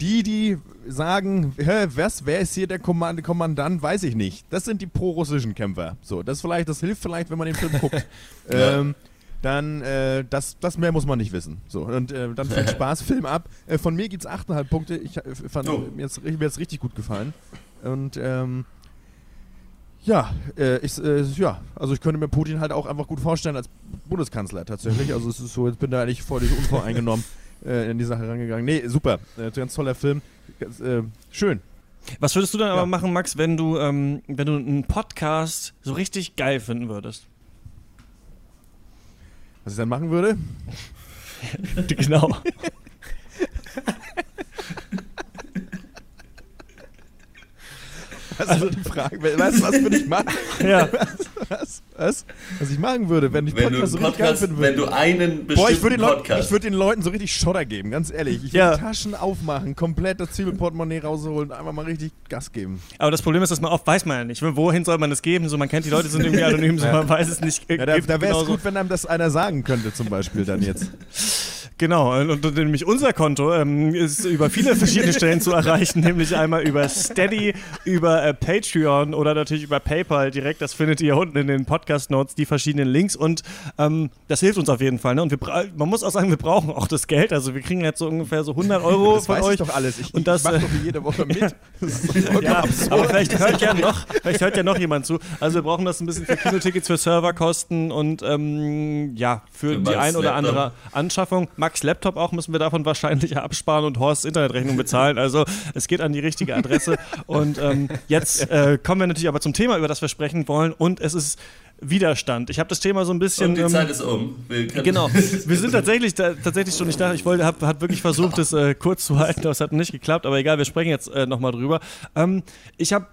die, die sagen, hä, was, wer ist hier der Kommand Kommandant, weiß ich nicht. Das sind die pro-russischen Kämpfer. So, das vielleicht, das hilft vielleicht, wenn man den Film guckt. Ähm, dann, äh, das, das mehr muss man nicht wissen. So, und äh, dann viel Spaß, Film ab. Äh, von mir gibt's 8,5 Punkte. Ich äh, fand, Oh. mir jetzt, mir jetzt richtig gut gefallen. Und, ähm, ja, äh, ich, äh, ja, also ich könnte mir Putin halt auch einfach gut vorstellen als Bundeskanzler tatsächlich. Also es ist so, jetzt bin da eigentlich völlig unvoreingenommen äh, in die Sache rangegangen. Nee, super, äh, ganz toller Film, ganz, äh, schön. Was würdest du dann aber Ja. machen, Max, wenn du, ähm, wenn du einen Podcast so richtig geil finden würdest? Was ich dann machen würde? genau. Also die Frage, weißt du, was würde ich machen? ja. Was? Was? Was ich machen würde, wenn ich Wenn du, Podcast einen so richtig Podcast, finden wenn würde. du einen Boah, ich bestimmten würde den, Leuten- ich Podcast. würd den Leuten so richtig Schotter geben, ganz ehrlich. Ich würde Ja. Taschen aufmachen, komplett das Zwiebelportemonnaie rausholen, einfach mal richtig Gas geben. Aber das Problem ist, dass man oft weiß man ja nicht. Wohin soll man das geben? So, man kennt die Leute, sind irgendwie anonym, so man weiß es nicht. Ja, da da wäre es gut, wenn einem das einer sagen könnte, zum Beispiel dann jetzt. Genau, und, und nämlich unser Konto ähm, ist über viele verschiedene Stellen zu erreichen, nämlich einmal über Steady, über äh, Patreon oder natürlich über PayPal direkt. Das findet ihr unten in den Podcast-Notes, die verschiedenen Links und ähm, das hilft uns auf jeden Fall. Ne? Und wir, man muss auch sagen, wir brauchen auch das Geld. Also wir kriegen jetzt so ungefähr so 100 Euro Das von weiß euch. ich doch alles. Ich, Und das, ich mach äh, doch jede Woche mit. Ja, absurd. aber vielleicht hört ja noch, vielleicht hört ja noch jemand zu. Also wir brauchen das ein bisschen für Kinotickets, für Serverkosten und ähm, ja, für, Für die ein oder andere Anschaffung. Max Laptop auch müssen wir davon wahrscheinlich absparen und Horsts Internetrechnung bezahlen. Also es geht an die richtige Adresse. Und ähm, jetzt äh, kommen wir natürlich aber zum Thema, über das wir sprechen wollen. Und es ist Widerstand. Ich habe das Thema so ein bisschen. Und die ähm, Zeit ist um. Wir Genau. Wir sind tatsächlich, da, tatsächlich schon, ich dachte, ich wollte, habe hab wirklich versucht, das äh, kurz zu halten, aber es hat nicht geklappt, aber egal, wir sprechen jetzt äh, nochmal drüber. Ähm, ich habe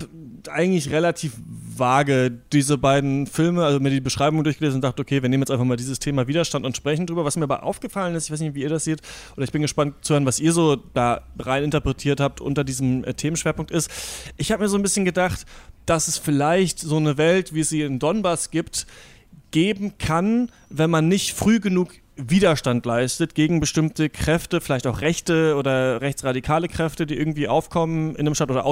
eigentlich relativ vage diese beiden Filme, also mir die Beschreibung durchgelesen und dachte, okay, wir nehmen jetzt einfach mal dieses Thema Widerstand und sprechen drüber. Was mir aber aufgefallen ist, ich weiß nicht, wie ihr das seht, oder ich bin gespannt zu hören, was ihr so da rein interpretiert habt unter diesem äh, Themenschwerpunkt ist. Ich habe mir so ein bisschen gedacht, dass es vielleicht so eine Welt, wie es sie in Donbass gibt, geben kann, wenn man nicht früh genug Widerstand leistet gegen bestimmte Kräfte, vielleicht auch rechte oder rechtsradikale Kräfte, die irgendwie aufkommen in einem Staat oder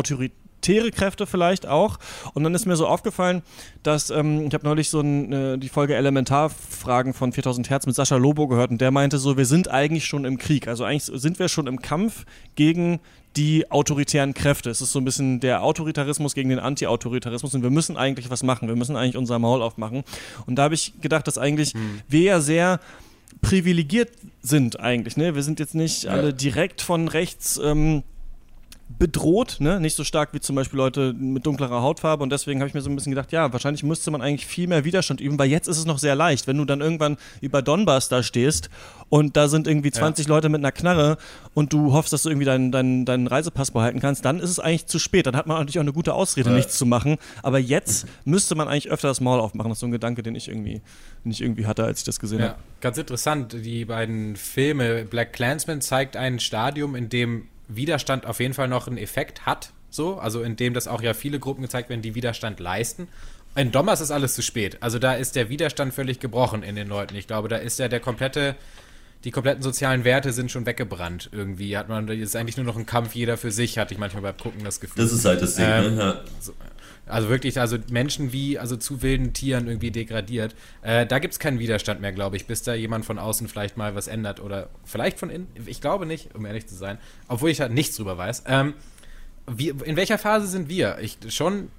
autoritäre Kräfte vielleicht auch. Und dann ist mir so aufgefallen, dass ähm, ich habe neulich so ein, äh, die Folge Elementarfragen von 4000 Hertz mit Sascha Lobo gehört und der meinte so, wir sind eigentlich schon im Krieg. Also eigentlich sind wir schon im Kampf gegen die autoritären Kräfte. Es ist so ein bisschen der Autoritarismus gegen den Anti-Autoritarismus und wir müssen eigentlich was machen. Wir müssen eigentlich unser Maul aufmachen. Und da habe ich gedacht, dass eigentlich wir ja sehr privilegiert sind eigentlich. Ne? Wir sind jetzt nicht alle direkt von rechts ähm, bedroht, ne? nicht so stark wie zum Beispiel Leute mit dunklerer Hautfarbe und deswegen habe ich mir so ein bisschen gedacht, ja, wahrscheinlich müsste man eigentlich viel mehr Widerstand üben, weil jetzt ist es noch sehr leicht, wenn du dann irgendwann über Donbass da stehst und da sind irgendwie 20 Leute mit einer Knarre und du hoffst, dass du irgendwie deinen, deinen, deinen Reisepass behalten kannst, dann ist es eigentlich zu spät, dann hat man natürlich auch eine gute Ausrede, Ja. nichts zu machen, aber jetzt müsste man eigentlich öfter das Maul aufmachen, das ist so ein Gedanke, den ich irgendwie, den ich irgendwie hatte, als ich das gesehen Ja, habe. ganz interessant. Die beiden Filme, Black Clansman zeigt ein Stadium, in dem Widerstand auf jeden Fall noch einen Effekt hat. So, also in dem das auch ja viele Gruppen gezeigt werden, die Widerstand leisten. In Dommers ist alles zu spät. Also da ist der Widerstand völlig gebrochen in den Leuten. Ich glaube, da ist ja der komplette, die kompletten sozialen Werte sind schon weggebrannt irgendwie. Hat man, das ist eigentlich nur noch ein Kampf jeder für sich, hatte ich manchmal beim Gucken das Gefühl. Das ist halt das Ding, Ähm, ne? Ja. Also wirklich, also Menschen wie, also zu wilden Tieren irgendwie degradiert. Äh, da gibt es keinen Widerstand mehr, glaube ich, bis da jemand von außen vielleicht mal was ändert oder vielleicht von innen. Ich glaube nicht, um ehrlich zu sein, obwohl ich halt nichts drüber weiß. Ähm, wie, in welcher Phase sind wir? Ich schon,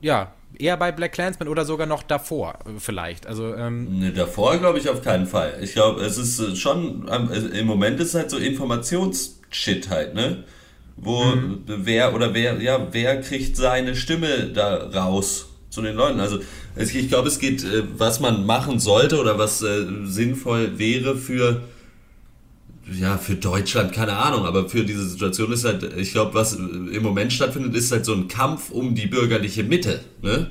ja, eher bei Black Clansman oder sogar noch davor, äh, vielleicht. Also, ähm, Ne, davor glaube ich auf keinen Fall. Ich glaube, es ist äh, schon, im Moment ist es halt so Informationsshit halt, ne? Wo Mhm. wer oder wer, ja, wer kriegt seine Stimme da raus zu den Leuten? Also ich glaube, es geht, äh, was man machen sollte oder was äh, sinnvoll wäre für ja, für Deutschland, keine Ahnung, aber für diese Situation ist halt, ich glaube, was im Moment stattfindet, ist halt so ein Kampf um die bürgerliche Mitte, ne?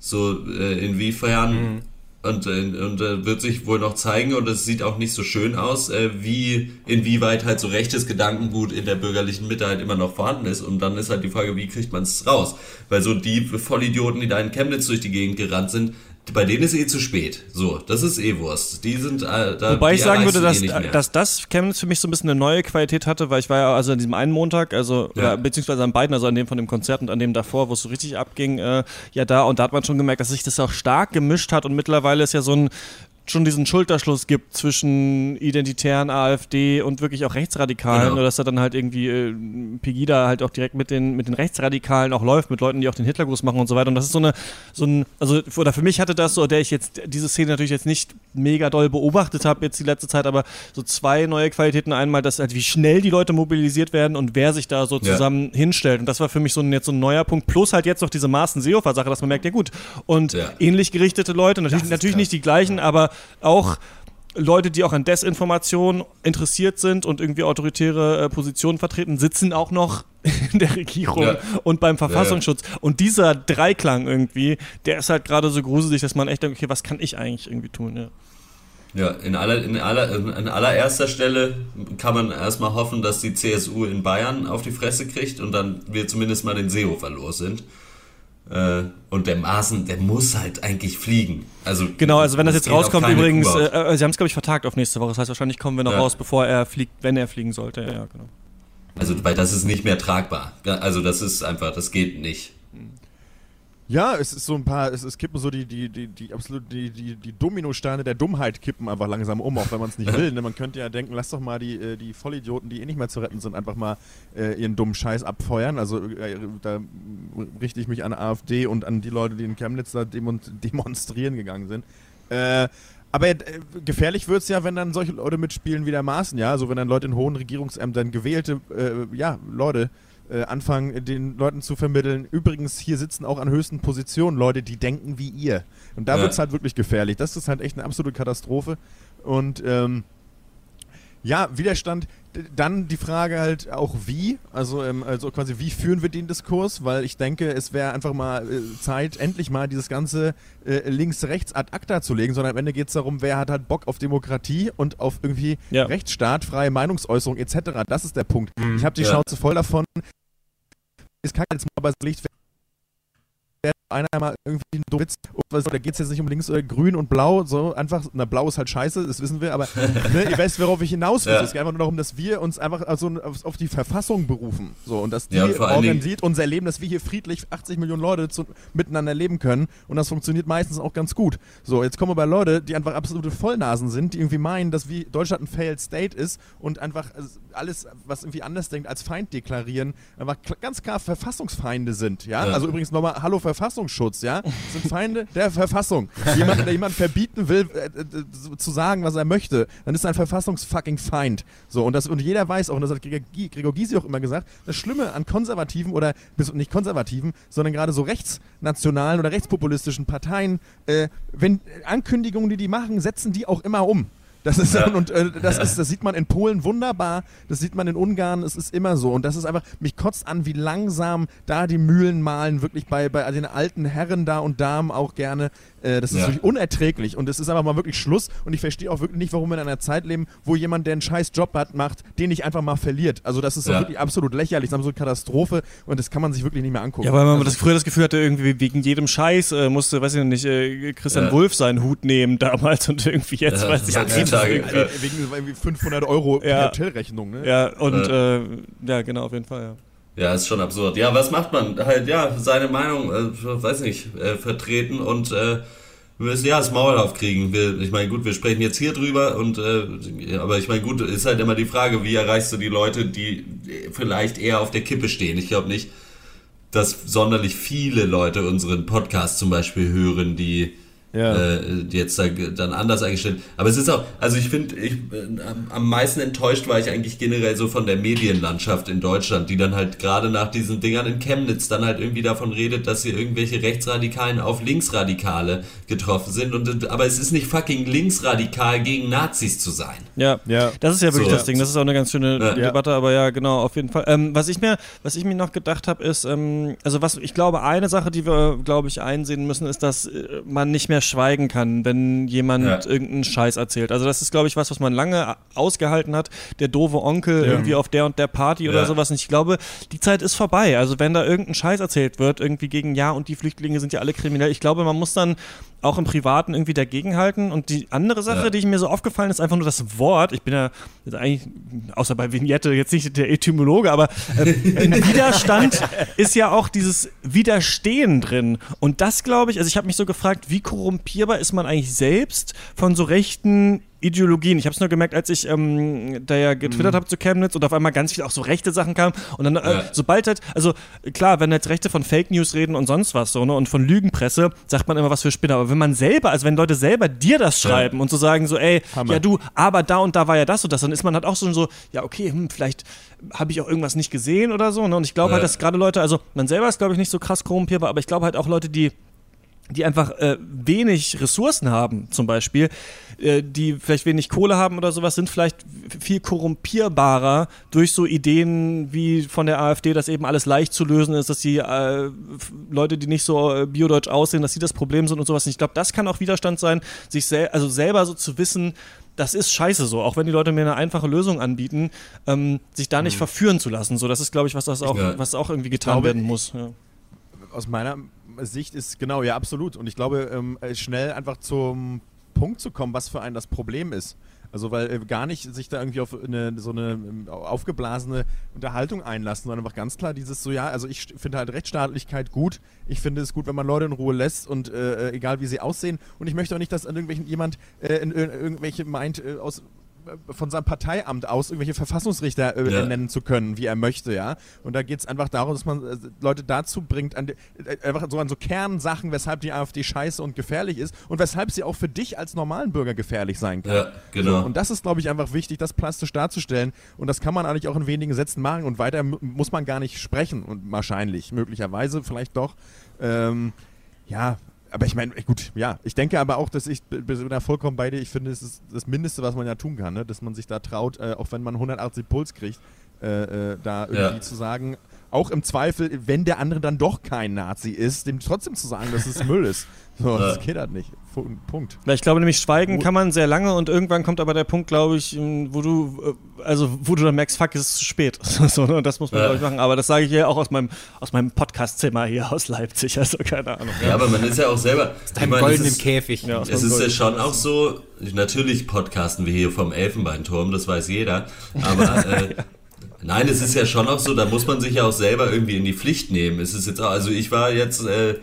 So, äh, inwiefern, und, äh, und äh, wird sich wohl noch zeigen, und es sieht auch nicht so schön aus, äh, wie, inwieweit halt so rechtes Gedankengut in der bürgerlichen Mitte halt immer noch vorhanden ist. Und dann ist halt die Frage, wie kriegt man es raus? Weil so die Vollidioten, die da in Chemnitz durch die Gegend gerannt sind, bei denen ist eh zu spät. So, das ist eh Wurst. Die sind äh, da. Wobei ich sagen würde, dass, eh dass das Chemnitz für mich so ein bisschen eine neue Qualität hatte, weil ich war ja also an diesem einen Montag, also Ja. oder, beziehungsweise an beiden, also an dem von dem Konzert und an dem davor, wo es so richtig abging, äh, ja da und da hat man schon gemerkt, dass sich das auch stark gemischt hat und mittlerweile ist ja so ein schon diesen Schulterschluss gibt zwischen identitären AfD und wirklich auch Rechtsradikalen, Genau. oder dass da dann halt irgendwie äh, Pegida halt auch direkt mit den, mit den Rechtsradikalen auch läuft, mit Leuten, die auch den Hitlergruß machen und so weiter. Und das ist so eine, so ein, also oder für mich hatte das so, der ich jetzt diese Szene natürlich jetzt nicht mega doll beobachtet habe jetzt die letzte Zeit, aber so zwei neue Qualitäten. Einmal, dass halt wie schnell die Leute mobilisiert werden und wer sich da so Ja. zusammen hinstellt. Und das war für mich so ein, jetzt so ein neuer Punkt. Plus halt jetzt noch diese Maaßen-Seehofer-Sache, dass man merkt, ja gut. Und Ja. ähnlich gerichtete Leute, natürlich, natürlich krass. nicht die gleichen, aber auch Leute, die auch an Desinformation interessiert sind und irgendwie autoritäre äh, Positionen vertreten, sitzen auch noch in der Regierung Ja. und beim Verfassungsschutz. Und dieser Dreiklang irgendwie, der ist halt gerade so gruselig, dass man echt denkt, okay, was kann ich eigentlich irgendwie tun? Ja. Ja, in, aller, in, aller, in allererster Stelle kann man erstmal hoffen, dass die CSU in Bayern auf die Fresse kriegt und dann wir zumindest mal den Seehofer los sind. Äh, und der Maaßen, der muss halt eigentlich fliegen. Also, Genau, also wenn das jetzt geht auf rauskommt, übrigens, äh, äh, sie haben es, glaube ich, vertagt auf nächste Woche. Das heißt, wahrscheinlich kommen wir noch Ja. raus, bevor er fliegt, wenn er fliegen sollte. Ja, genau. Also, weil das ist nicht mehr tragbar. Also, das ist einfach, das geht nicht. Ja, es ist so ein paar, es, es kippen so die, die, die, die absolut die, die, die Dominosteine der Dummheit kippen einfach langsam um, auch wenn man es nicht will. Ne? Man könnte ja denken, lass doch mal die, äh, die Vollidioten, die eh nicht mehr zu retten sind, einfach mal äh, ihren dummen Scheiß abfeuern. Also äh, da richte ich mich an AfD und an die Leute, die in Chemnitz da demon demonstrieren gegangen sind. Äh, aber äh, gefährlich wird es ja, wenn dann solche Leute mitspielen wie der Maaßen, ja. Also wenn dann Leute in hohen Regierungsämtern gewählte, äh, ja, Leute äh, anfangen, den Leuten zu vermitteln. Übrigens, hier sitzen auch an höchsten Positionen Leute, die denken wie ihr. Und da Ja. wird es halt wirklich gefährlich. Das ist halt echt eine absolute Katastrophe. Und ähm, ja, Widerstand. Dann die Frage halt auch wie, also, ähm, also quasi wie führen wir den Diskurs, weil ich denke, es wäre einfach mal äh, Zeit, endlich mal dieses ganze äh, links-rechts ad acta zu legen, sondern am Ende geht es darum, wer hat halt Bock auf Demokratie und auf irgendwie Ja. Rechtsstaat, freie Meinungsäußerung etc. Das ist der Punkt. Ich habe die Ja. Schnauze voll davon. Kann jetzt mal aber Licht einer mal irgendwie einen dummen Witz, da geht es jetzt nicht um links oder grün und blau, so einfach, na blau ist halt scheiße, das wissen wir, aber ne, ihr weißt, worauf ich hinaus will. Ja. Es geht einfach nur darum, dass wir uns einfach also auf, auf die Verfassung berufen. So, und dass die Ja, organisiert unser Leben, dass wir hier friedlich 80 Millionen Leute zu, miteinander leben können. Und das funktioniert meistens auch ganz gut. So, jetzt kommen aber Leute, die einfach absolute Vollnasen sind, die irgendwie meinen, dass wie Deutschland ein Failed State ist und einfach äh, alles, was irgendwie anders denkt, als Feind deklarieren, einfach ganz klar Verfassungsfeinde sind. Ja, Ja. also übrigens nochmal, hallo Verfassungsschutz, ja, sind Feinde der Verfassung. Jemand, der jemand verbieten will, äh, äh, zu sagen, was er möchte, dann ist er ein Verfassungsfucking Feind. So, und, das, und jeder weiß auch, und das hat Gregor Gy- Gregor Gysi auch immer gesagt, das Schlimme an Konservativen oder nicht Konservativen, sondern gerade so rechtsnationalen oder rechtspopulistischen Parteien, äh, wenn Ankündigungen, die die machen, setzen die auch immer um. Das ist Ja. und äh, das ist, das sieht man in Polen wunderbar, das sieht man in Ungarn, es ist immer so und das ist einfach, mich kotzt an, wie langsam da die Mühlen malen, wirklich bei, bei den alten Herren da und Damen auch gerne. Äh, das ist Ja. wirklich unerträglich und es ist einfach mal wirklich Schluss und ich verstehe auch wirklich nicht, warum wir in einer Zeit leben, wo jemand, der einen scheiß Job hat, macht, den nicht einfach mal verliert. Also das ist Ja. wirklich absolut lächerlich, das ist absolut Katastrophe und das kann man sich wirklich nicht mehr angucken. Ja, weil man also, das früher das Gefühl hatte, irgendwie wegen jedem Scheiß äh, musste, weiß ich nicht, äh, Christian Ja. Wolf seinen Hut nehmen damals und irgendwie jetzt, Ja, weiß ich ja, nicht. Heutzutage, irgendwie- ja. wegen irgendwie 500 Euro Ja. Hotelrechnung, ne? Ja, und äh, ja, genau, auf jeden Fall, ja. Ja, ist schon absurd. Ja, was macht man? Halt, ja, seine Meinung, äh, weiß nicht, äh, vertreten und äh, wir müssen ja das Maul aufkriegen. Wir, ich meine, gut, wir sprechen jetzt hier drüber und äh, aber ich meine, gut, ist halt immer die Frage, wie erreichst du die Leute, die vielleicht eher auf der Kippe stehen. Ich glaube nicht, dass sonderlich viele Leute unseren Podcast zum Beispiel hören, die Ja. äh, die jetzt da, dann anders eingestellt. Aber es ist auch, also ich finde, ich, äh, am- meisten enttäuscht war ich eigentlich generell so von der Medienlandschaft in Deutschland, die dann halt gerade nach diesen Dingern in Chemnitz dann halt irgendwie davon redet, dass hier irgendwelche Rechtsradikalen auf Linksradikale getroffen sind. Und, aber es ist nicht fucking linksradikal gegen Nazis zu sein. Ja, Ja. das ist ja wirklich So. das Ding. Das ist auch eine ganz schöne Ja. Debatte, aber ja, genau, auf jeden Fall. Ähm, was ich mir, was ich mir noch gedacht habe, ist, ähm, also was ich glaube, eine Sache, die wir, glaube ich, einsehen müssen, ist, dass äh, man nicht mehr schweigen kann, wenn jemand Ja. irgendeinen Scheiß erzählt. Also das ist, glaube ich, was, was man lange ausgehalten hat. Der doofe Onkel irgendwie auf der und der Party oder Ja. sowas. Und ich glaube, die Zeit ist vorbei. Also wenn da irgendein Scheiß erzählt wird, irgendwie gegen ja und die Flüchtlinge sind ja alle kriminell. Ich glaube, man muss dann auch im Privaten irgendwie dagegenhalten. Und die andere Sache, Ja. die ich mir so aufgefallen ist, einfach nur das Wort. Ich bin ja eigentlich, außer bei Vignette, jetzt nicht der Etymologe, aber äh, Widerstand ist ja auch dieses Widerstehen drin. Und das glaube ich, also ich habe mich so gefragt, wie korrumpierbar ist man eigentlich selbst von so rechten Ideologien. Ich habe es nur gemerkt, als ich ähm, da ja Mhm. getwittert habe zu Chemnitz und auf einmal ganz viel auch so rechte Sachen kamen. Und dann, äh, Ja. sobald halt, also klar, wenn jetzt Rechte von Fake News reden und sonst was so, ne, und von Lügenpresse, sagt man immer was für Spinner. Aber wenn man selber, also wenn Leute selber dir das schreiben und so sagen, so, ey, Hammer. ja du, aber da und da war ja das und das, dann ist man halt auch so, so ja, okay, hm, vielleicht habe ich auch irgendwas nicht gesehen oder so. Ne? Und ich glaube Ja. halt, dass gerade Leute, also man selber ist, glaube ich, nicht so krass korrumpierbar, aber ich glaube halt auch Leute, die die einfach äh, wenig Ressourcen haben, zum Beispiel, äh, die vielleicht wenig Kohle haben oder sowas, sind vielleicht viel korrumpierbarer durch so Ideen wie von der AfD, dass eben alles leicht zu lösen ist, dass die äh, Leute, die nicht so äh, biodeutsch aussehen, dass sie das Problem sind und sowas. Und ich glaube, das kann auch Widerstand sein, sich sel also selber so zu wissen, das ist scheiße so, auch wenn die Leute mir eine einfache Lösung anbieten, ähm, sich da nicht verführen zu lassen. So, das ist, glaube ich, was das auch, was auch irgendwie getan glaube, werden muss. Ja. aus meiner Sicht ist genau, ja, absolut. Und ich glaube, ähm, äh, schnell einfach zum Punkt zu kommen, was für einen das Problem ist. Also, weil äh, gar nicht sich da irgendwie auf eine, so eine ähm, aufgeblasene Unterhaltung einlassen, sondern einfach ganz klar dieses so, ja, also ich finde halt Rechtsstaatlichkeit gut. Ich finde es gut, wenn man Leute in Ruhe lässt und äh, äh, egal wie sie aussehen. Und ich möchte auch nicht, dass irgendwelchen jemand äh, in, in, irgendwelche meint, äh, aus äh, von seinem Parteiamt aus irgendwelche Verfassungsrichter äh, Ja. nennen zu können, wie er möchte, ja. Und da geht es einfach darum, dass man äh, Leute dazu bringt, an, de- äh, einfach so an so Kernsachen, weshalb die AfD scheiße und gefährlich ist und weshalb sie auch für dich als normalen Bürger gefährlich sein kann. Ja, genau. So, und das ist, glaube ich, einfach wichtig, das plastisch darzustellen. Und das kann man eigentlich auch in wenigen Sätzen machen. Und weiter mu- muss man gar nicht sprechen. Und wahrscheinlich, möglicherweise, vielleicht doch. Ähm, ja, aber ich meine, gut, ja. Ich denke aber auch, dass ich bin da vollkommen bei dir. Ich finde, es ist das Mindeste, was man ja tun kann, ne? dass man sich da traut, äh, auch wenn man 180 Puls kriegt, äh, äh, da irgendwie Ja. zu sagen, auch im Zweifel, wenn der andere dann doch kein Nazi ist, dem trotzdem zu sagen, dass es Müll ist. So, das geht halt nicht. Punkt. Weil ich glaube nämlich, schweigen Wo- kann man sehr lange und irgendwann kommt aber der Punkt, glaube ich, m, wo du, äh, also wo du dann merkst, fuck, es ist zu spät. so, ne? Und das muss man, Ja. glaube ich, machen. Aber das sage ich ja auch aus meinem, aus meinem Podcast-Zimmer hier aus Leipzig. Also keine Ahnung. Ja, aber man ist ja auch selber. Dein ich goldenen ist- Käfig. Ja, Es ist ja schon auch so, natürlich podcasten wir hier vom Elfenbeinturm, das weiß jeder, aber äh, nein, es ist ja schon auch so, da muss man sich ja auch selber irgendwie in die Pflicht nehmen. Es ist jetzt auch, also ich war jetzt äh,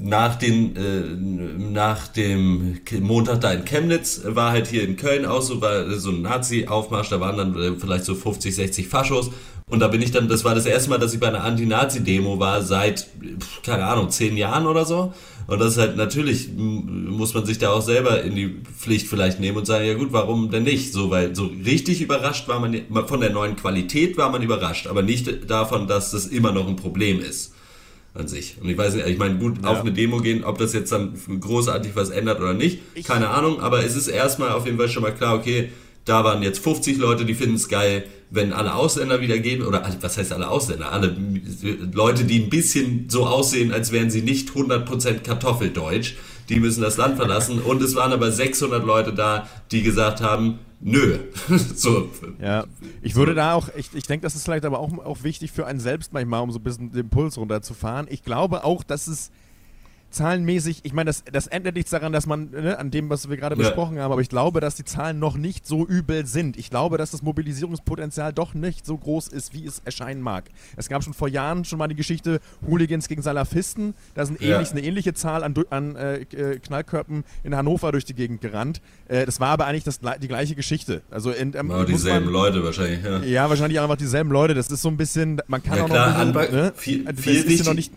nach, den, äh, nach dem Montag da in Chemnitz, war halt hier in Köln auch so, war so ein Nazi-Aufmarsch, da waren dann äh, vielleicht so 50, 60 Faschos und da bin ich dann, das war das erste Mal, dass ich bei einer Anti-Nazi-Demo war seit, keine Ahnung, zehn Jahren oder so. Und das ist halt natürlich, muss man sich da auch selber in die Pflicht vielleicht nehmen und sagen, ja gut, warum denn nicht? So, weil so richtig überrascht war man, von der neuen Qualität war man überrascht, aber nicht davon, dass das immer noch ein Problem ist an sich. Und ich weiß nicht, ich meine, gut, auf eine Demo gehen, ob das jetzt dann großartig was ändert oder nicht, keine Ahnung, aber es ist erstmal auf jeden Fall schon mal klar, okay, da waren jetzt 50 Leute, die finden es geil, wenn alle Ausländer wieder gehen, oder also, was heißt alle Ausländer? Alle Leute, die ein bisschen so aussehen, als wären sie nicht 100% Kartoffeldeutsch, die müssen das Land verlassen. Und es waren aber 600 Leute da, die gesagt haben, nö. so, Ja, ich würde da auch, ich, ich denke, das ist vielleicht aber auch, auch wichtig für einen selbst manchmal, um so ein bisschen den Puls runterzufahren. Ich glaube auch, dass es zahlenmäßig, ich meine, das, das ändert nichts daran, dass man, ne, an dem, was wir gerade Ja. besprochen haben, aber ich glaube, dass die Zahlen noch nicht so übel sind. Ich glaube, dass das Mobilisierungspotenzial doch nicht so groß ist, wie es erscheinen mag. Es gab schon vor Jahren schon mal die Geschichte Hooligans gegen Salafisten. Da sind Ja. ähnlich, eine ähnliche Zahl an, an äh, äh, Knallkörpen in Hannover durch die Gegend gerannt. Äh, das war aber eigentlich das, die gleiche Geschichte. Also in, ähm, aber muss dieselben man- Leute wahrscheinlich, ja. ja, wahrscheinlich einfach dieselben Leute. Das ist so ein bisschen, man kann Ja, auch klar, noch ein bisschen, Anbe- ne? viel- viel ja noch nicht,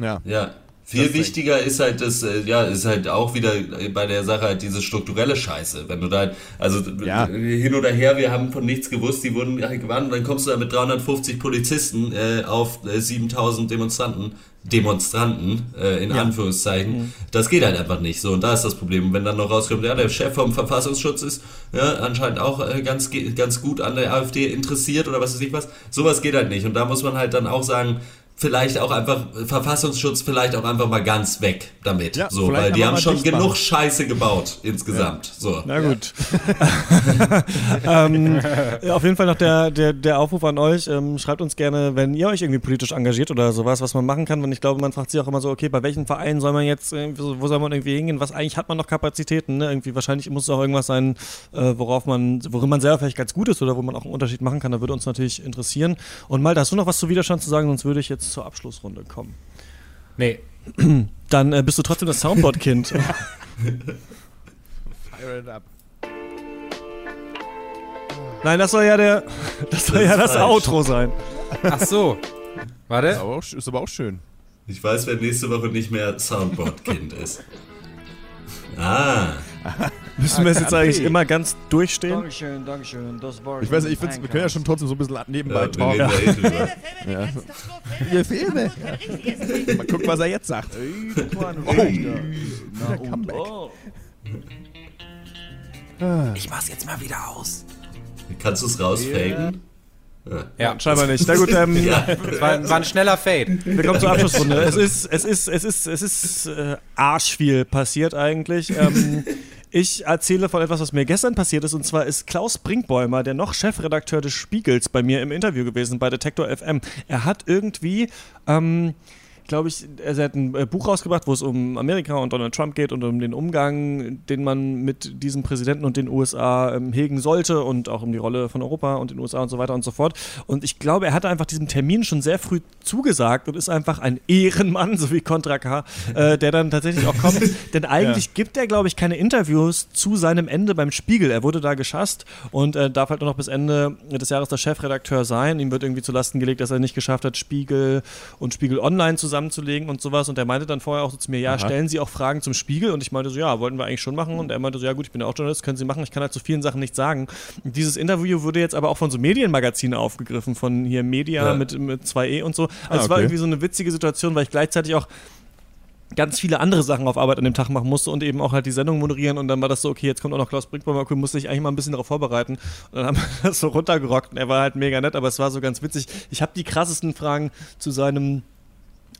ja. Ja. Viel wichtiger ist halt das, äh, ja, ist halt auch wieder bei der Sache halt diese strukturelle Scheiße. Wenn du da, also Ja. äh, hin oder her, wir haben von nichts gewusst, die wurden halt gewarnt, dann kommst du da mit 350 Polizisten äh, auf äh, 7000 Demonstranten, Demonstranten, äh, in Anführungszeichen. Das geht halt einfach nicht so und da ist das Problem. Und wenn dann noch rauskommt, ja, der Chef vom Verfassungsschutz ist ja, anscheinend auch äh, ganz, ganz gut an der AfD interessiert oder was weiß ich was, sowas geht halt nicht. Und da muss man halt dann auch sagen, vielleicht auch einfach Verfassungsschutz vielleicht auch einfach mal ganz weg damit. Ja, so, weil die haben schon dicht machen. genug Scheiße gebaut insgesamt. So. Na gut. ähm, ja, auf jeden Fall noch der, der, der Aufruf an euch. Ähm, schreibt uns gerne, wenn ihr euch irgendwie politisch engagiert oder sowas, was man machen kann. Und ich glaube, man fragt sich auch immer so, okay, bei welchen Vereinen soll man jetzt, so, wo soll man irgendwie hingehen? Was eigentlich hat man noch Kapazitäten? Ne? Irgendwie wahrscheinlich muss es auch irgendwas sein, äh, worauf man, worin man selber vielleicht ganz gut ist oder wo man auch einen Unterschied machen kann. Da würde uns natürlich interessieren. Und Malte, hast du noch was zu Widerstand zu sagen? Sonst würde ich jetzt zur Abschlussrunde kommen. Nee, Dann äh, bist du trotzdem das Soundboard-Kind. Fire it up. Nein, das soll ja der, das soll Das ja ist das falsch. Outro sein. ach so. Ist Warte. aber, auch, ist aber auch schön. Ich weiß, wer nächste Woche nicht mehr Soundboard-Kind ist. Ah, Müssen wir es jetzt Ah, eigentlich immer ganz durchstehen? Dankeschön, Dankeschön. Das war Ich weiß nicht, ich find's, wir können ja schon trotzdem so ein bisschen nebenbei Ja, wir talken. eh drüber. Ja. Ihr Filme. Mal gucken, was er jetzt sagt. Oh, Der Comeback. Ich mach's jetzt mal wieder aus. Kannst du es rausfaken? Ja, Scheinbar nicht. Na gut, ähm, Ja. das war, war ein schneller Fade. wir kommen zur Abschlussrunde. Es ist, es ist, es ist, es ist äh, arschviel passiert eigentlich. Ähm, ich erzähle von etwas, was mir gestern passiert ist, und zwar ist Klaus Brinkbäumer, der noch Chefredakteur des Spiegels, bei mir im Interview gewesen bei Detektor FM. Er hat irgendwie, ähm, glaube ich, er hat ein äh, Buch rausgebracht, wo es um Amerika und Donald Trump geht und um den Umgang, den man mit diesem Präsidenten und den USA ähm, hegen sollte und auch um die Rolle von Europa und den USA und so weiter und so fort. Und ich glaube, er hatte einfach diesem Termin schon sehr früh zugesagt und ist einfach ein Ehrenmann, so wie Contra K, äh, der dann tatsächlich auch kommt. Denn eigentlich gibt er, glaube ich, keine Interviews zu seinem Ende beim Spiegel. Er wurde da geschasst und äh, darf halt nur noch bis Ende des Jahres der Chefredakteur sein. Ihm wird irgendwie zu Lasten gelegt, dass er nicht geschafft hat, Spiegel und Spiegel Online zusammenzulegen und sowas. Und er meinte dann vorher auch so zu mir, ja, Aha. stellen Sie auch Fragen zum Spiegel? Und ich meinte so, ja, wollten wir eigentlich schon machen. Und er meinte so, ja gut, ich bin ja auch Journalist, können Sie machen. Ich kann halt zu vielen Sachen nichts sagen. Und dieses Interview wurde jetzt aber auch von so Medienmagazinen aufgegriffen, von hier Media Ja. mit, mit 2E und so. Also Ah, es war okay. irgendwie so eine witzige Situation, weil ich gleichzeitig auch ganz viele andere Sachen auf Arbeit an dem Tag machen musste und eben auch halt die Sendung moderieren und dann war das so, okay, jetzt kommt auch noch Klaus Brinkbäumer, okay, musste ich eigentlich mal ein bisschen darauf vorbereiten und dann haben wir das so runtergerockt und er war halt mega nett, aber es war so ganz witzig. Ich habe die krassesten Fragen zu seinem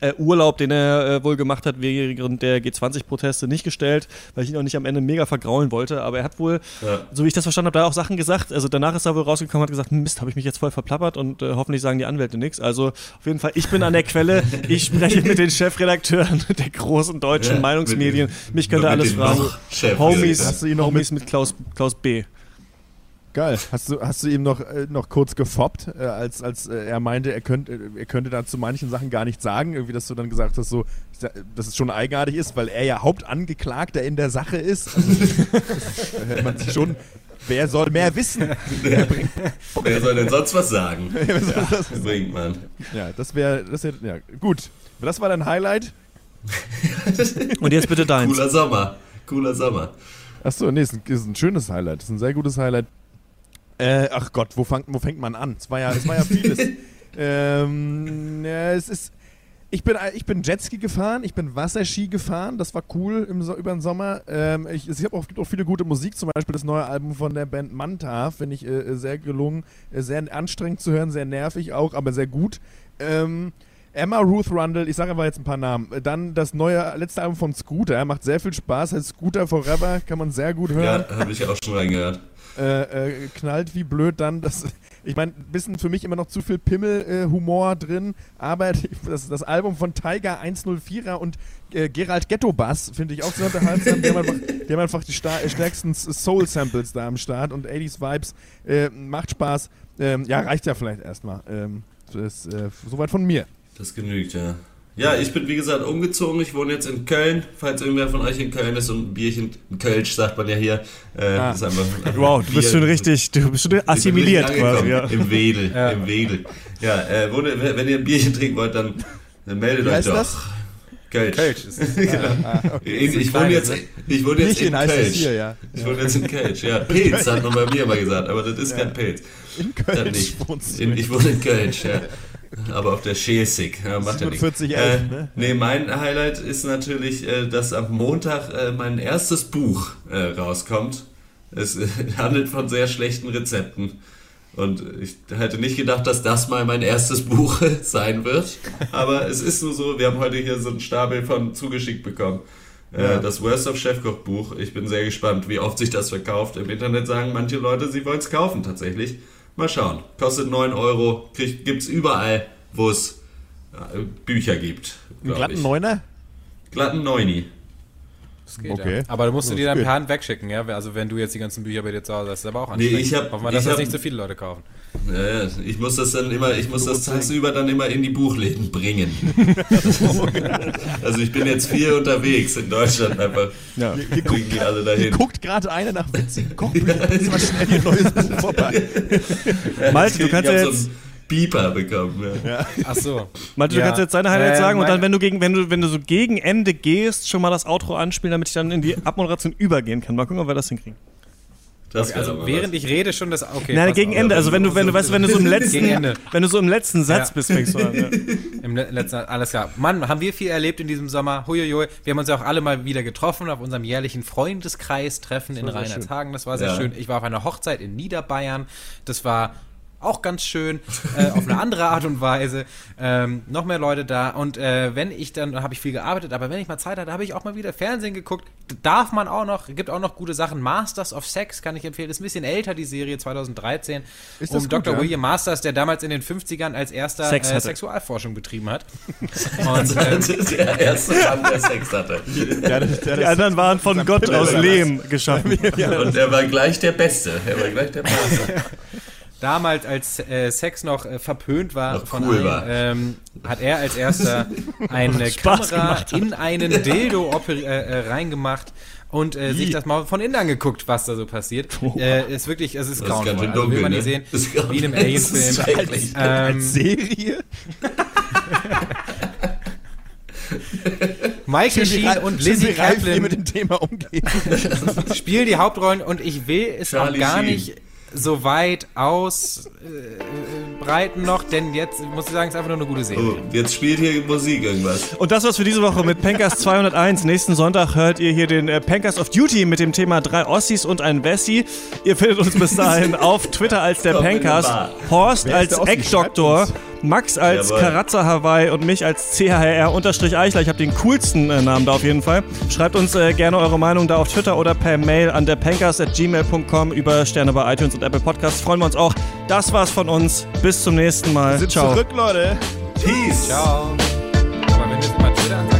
äh, Urlaub, den er äh, wohl gemacht hat während der G20-Proteste nicht gestellt, weil ich ihn auch nicht am Ende mega vergraulen wollte, aber er hat wohl, Ja. so wie ich das verstanden habe, da auch Sachen gesagt, also danach ist er wohl rausgekommen und hat gesagt, Mist, habe ich mich jetzt voll verplappert und äh, hoffentlich sagen die Anwälte nichts. Also auf jeden Fall, ich bin an der Quelle, ich spreche mit den Chefredakteuren der großen deutschen Ja, Meinungsmedien, mich könnte alles fragen. Homies, Homies mit Klaus, Klaus B. Geil. Hast du, hast du ihm noch, äh, noch kurz gefoppt, äh, als, als äh, er meinte, er, könnt, äh, er könnte da zu manchen Sachen gar nichts sagen? Irgendwie, dass du dann gesagt hast, so, dass es schon eigenartig ist, weil er ja Hauptangeklagter in der Sache ist. Also, man sich schon. Wer soll mehr wissen? Wer soll denn sonst was sagen? Bringt man. Ja, das wäre. Das wär, ja, gut. Das war dein Highlight. Und jetzt bitte deins. Cooler Sommer. Cooler Sommer. Achso, nee, ist ein, ist ein schönes Highlight. ist ein sehr gutes Highlight. Äh, ach Gott, wo, fang, wo fängt man an? Es war ja, es war ja vieles. ähm, ja, es ist. Ich bin, ich bin Jetski gefahren, ich bin Wasserski gefahren, das war cool im, über den Sommer. Ähm, ich es gibt auch, gibt auch viele gute Musik, zum Beispiel das neue Album von der Band Manta, finde ich äh, sehr gelungen, äh, sehr anstrengend zu hören, sehr nervig auch, aber sehr gut. Ähm, Emma Ruth Rundle, ich sage aber jetzt ein paar Namen. Äh, Dann das neue letzte Album von Scooter, macht sehr viel Spaß, heißt Scooter Forever, kann man sehr gut hören Ja, habe ich auch schon reingehört. äh, äh, knallt wie blöd dann. Das, ich meine, ein bisschen für mich immer noch zu viel Pimmel-Humor drin, aber das, das Album von Tiger 104er und äh, Gerald Ghetto Bass finde ich auch sehr unterhaltsam. die, haben einfach, die haben einfach die äh, stärksten Soul-Samples da am Start und 80s Vibes. Äh, macht Spaß. Ähm, ja, reicht ja vielleicht erstmal. Ähm, das ist äh, soweit von mir. Das genügt, ja. Ja, ich bin wie gesagt umgezogen. Ich wohne jetzt in Köln. Falls irgendwer von euch in Köln ist und ein Bierchen, ein Kölsch sagt man ja hier. Äh, Ah. ist einfach, Wow, du bist Bier- schon richtig, du bist schon assimiliert quasi. Ja. Im Wedel, Ja. im Wedel. Ja, äh, wohne, wenn ihr ein Bierchen trinken wollt, dann, dann meldet Wie euch doch. das? Kölsch. Kölsch ist es. genau. ich, ich, wohne jetzt, ich wohne jetzt Bierchen in heißt es Kölsch. hier, ja. Ich wohne jetzt in Kölsch, ja. Pilz hat man bei mir mal gesagt, aber das ist kein Pilz. In Dann Köln nicht. wohnst du. In, ich wohne in Kölsch, ja. Aber auf der Schäsig. Ja, macht ja nichts. 47, äh, 11, ne? Nee, mein Highlight ist natürlich, äh, dass am Montag äh, mein erstes Buch äh, rauskommt. Es äh, handelt von sehr schlechten Rezepten. Und ich hätte nicht gedacht, dass das mal mein erstes Buch sein wird. Aber es ist nur so, wir haben heute hier so einen Stapel von zugeschickt bekommen. Äh, Ja. Das Worst of Chefkoch Buch. Ich bin sehr gespannt, wie oft sich das verkauft. Im Internet sagen manche Leute, sie wollen es kaufen tatsächlich. Mal schauen. Kostet 9 Euro. Gibt es überall, wo es äh, Bücher gibt. Einen glatten ich. Neuner? Glatten Neuni. Das geht, Okay. ja. Aber du musst du Das die ist dann per Hand wegschicken, ja? Also wenn du jetzt die ganzen Bücher bei dir zu Hause hast, ist aber auch Nee, anstrengend. ich hab- Hoffen wir, dass ich das hab- nicht so viele Leute kaufen. Ja, ja, ich muss das dann immer, ich muss das tagsüber dann immer in die Buchläden bringen. also ich bin jetzt viel unterwegs in Deutschland einfach. Ja. Hier, Bringen die alle dahin. guckt gerade einer nach witzigen Kochbüchern. Jetzt mal schnell ihr neues Buch vorbei. Malte, du kannst ja so jetzt, ein- Pieper bekommen. Ja. Ach so. Malte, du Ja. kannst jetzt deine Highlights Äh, sagen und dann, wenn du gegen, wenn du, wenn du so gegen Ende gehst, schon mal das Outro anspielen, damit ich dann in die Abmoderation übergehen kann. Mal gucken, ob wir das hinkriegen. Das wäre Also während was. ich rede schon das. Okay. Nein, gegen auf. Ende. Also wenn du, wenn du, weißt, du, wenn du so im letzten, Gegen Ende. wenn du so im letzten Satz Ja. bist, fängst du an. Ja. Im le- letzten, alles klar. Mann, haben wir viel erlebt in diesem Sommer. Huiuiui. Wir haben uns ja auch alle mal wieder getroffen auf unserem jährlichen Freundeskreis-Treffen in Reinhardshagen. Das war sehr Ja. schön. Ich war auf einer Hochzeit in Niederbayern. Das war auch ganz schön, äh, auf eine andere Art und Weise. Ähm, noch mehr Leute da. Und äh, wenn ich dann, habe ich viel gearbeitet, aber wenn ich mal Zeit hatte, habe ich auch mal wieder Fernsehen geguckt. Darf man auch noch, gibt auch noch gute Sachen. Masters of Sex kann ich empfehlen. Ist ein bisschen älter, die Serie 2013. Ist das um gut, Dr. ja? William Masters, der damals in den 50ern als erster Sex äh. Sexualforschung betrieben hat. Das Und, äh, ist der erste Mann, der Sex hatte. Der, der, der, Die anderen waren von Gott aus Lehm geschaffen. Und er war gleich der Beste. Er war gleich der Beste. damals, als äh, Sex noch äh, verpönt war, Noch von cool allen, war. Ähm, hat er als erster eine Kamera in einen Dildo äh, äh, reingemacht und äh, sich das mal von innen angeguckt, was da so passiert. Äh, ist wirklich, es ist grauenvoll. schön Also will man ne? sehen, wie in einem Alien-Film. Ähm, als Serie? Michael Sheen und Lizzie wie reif wir Kaplan mit dem Thema umgehen. spielen die Hauptrollen und ich will es Charlie auch gar Sheen. nicht so weit ausbreiten noch, denn jetzt muss ich sagen, es ist einfach nur eine gute Serie. Oh, jetzt spielt hier Musik irgendwas. Und das war's für diese Woche mit Pankers 201. Nächsten Sonntag hört ihr hier den äh, Pankers of Duty mit dem Thema drei Ossis und ein Wessi. Ihr findet uns bis dahin auf Twitter als der Pankers. Horst Wer als? Eckdoktor, Max als Jawohl. Karatza Hawaii und mich als CHR-Eichler. Ich habe den coolsten äh, Namen da auf jeden Fall. Schreibt uns äh, gerne eure Meinung da auf Twitter oder per Mail an derpankers.gmail.com über Sterne bei iTunes und Apple Podcasts. Freuen wir uns auch. Das war's von uns. Bis zum nächsten Mal. Sind Ciao. zurück, Leute. Peace. Ciao. Aber wenn jetzt immer Twitter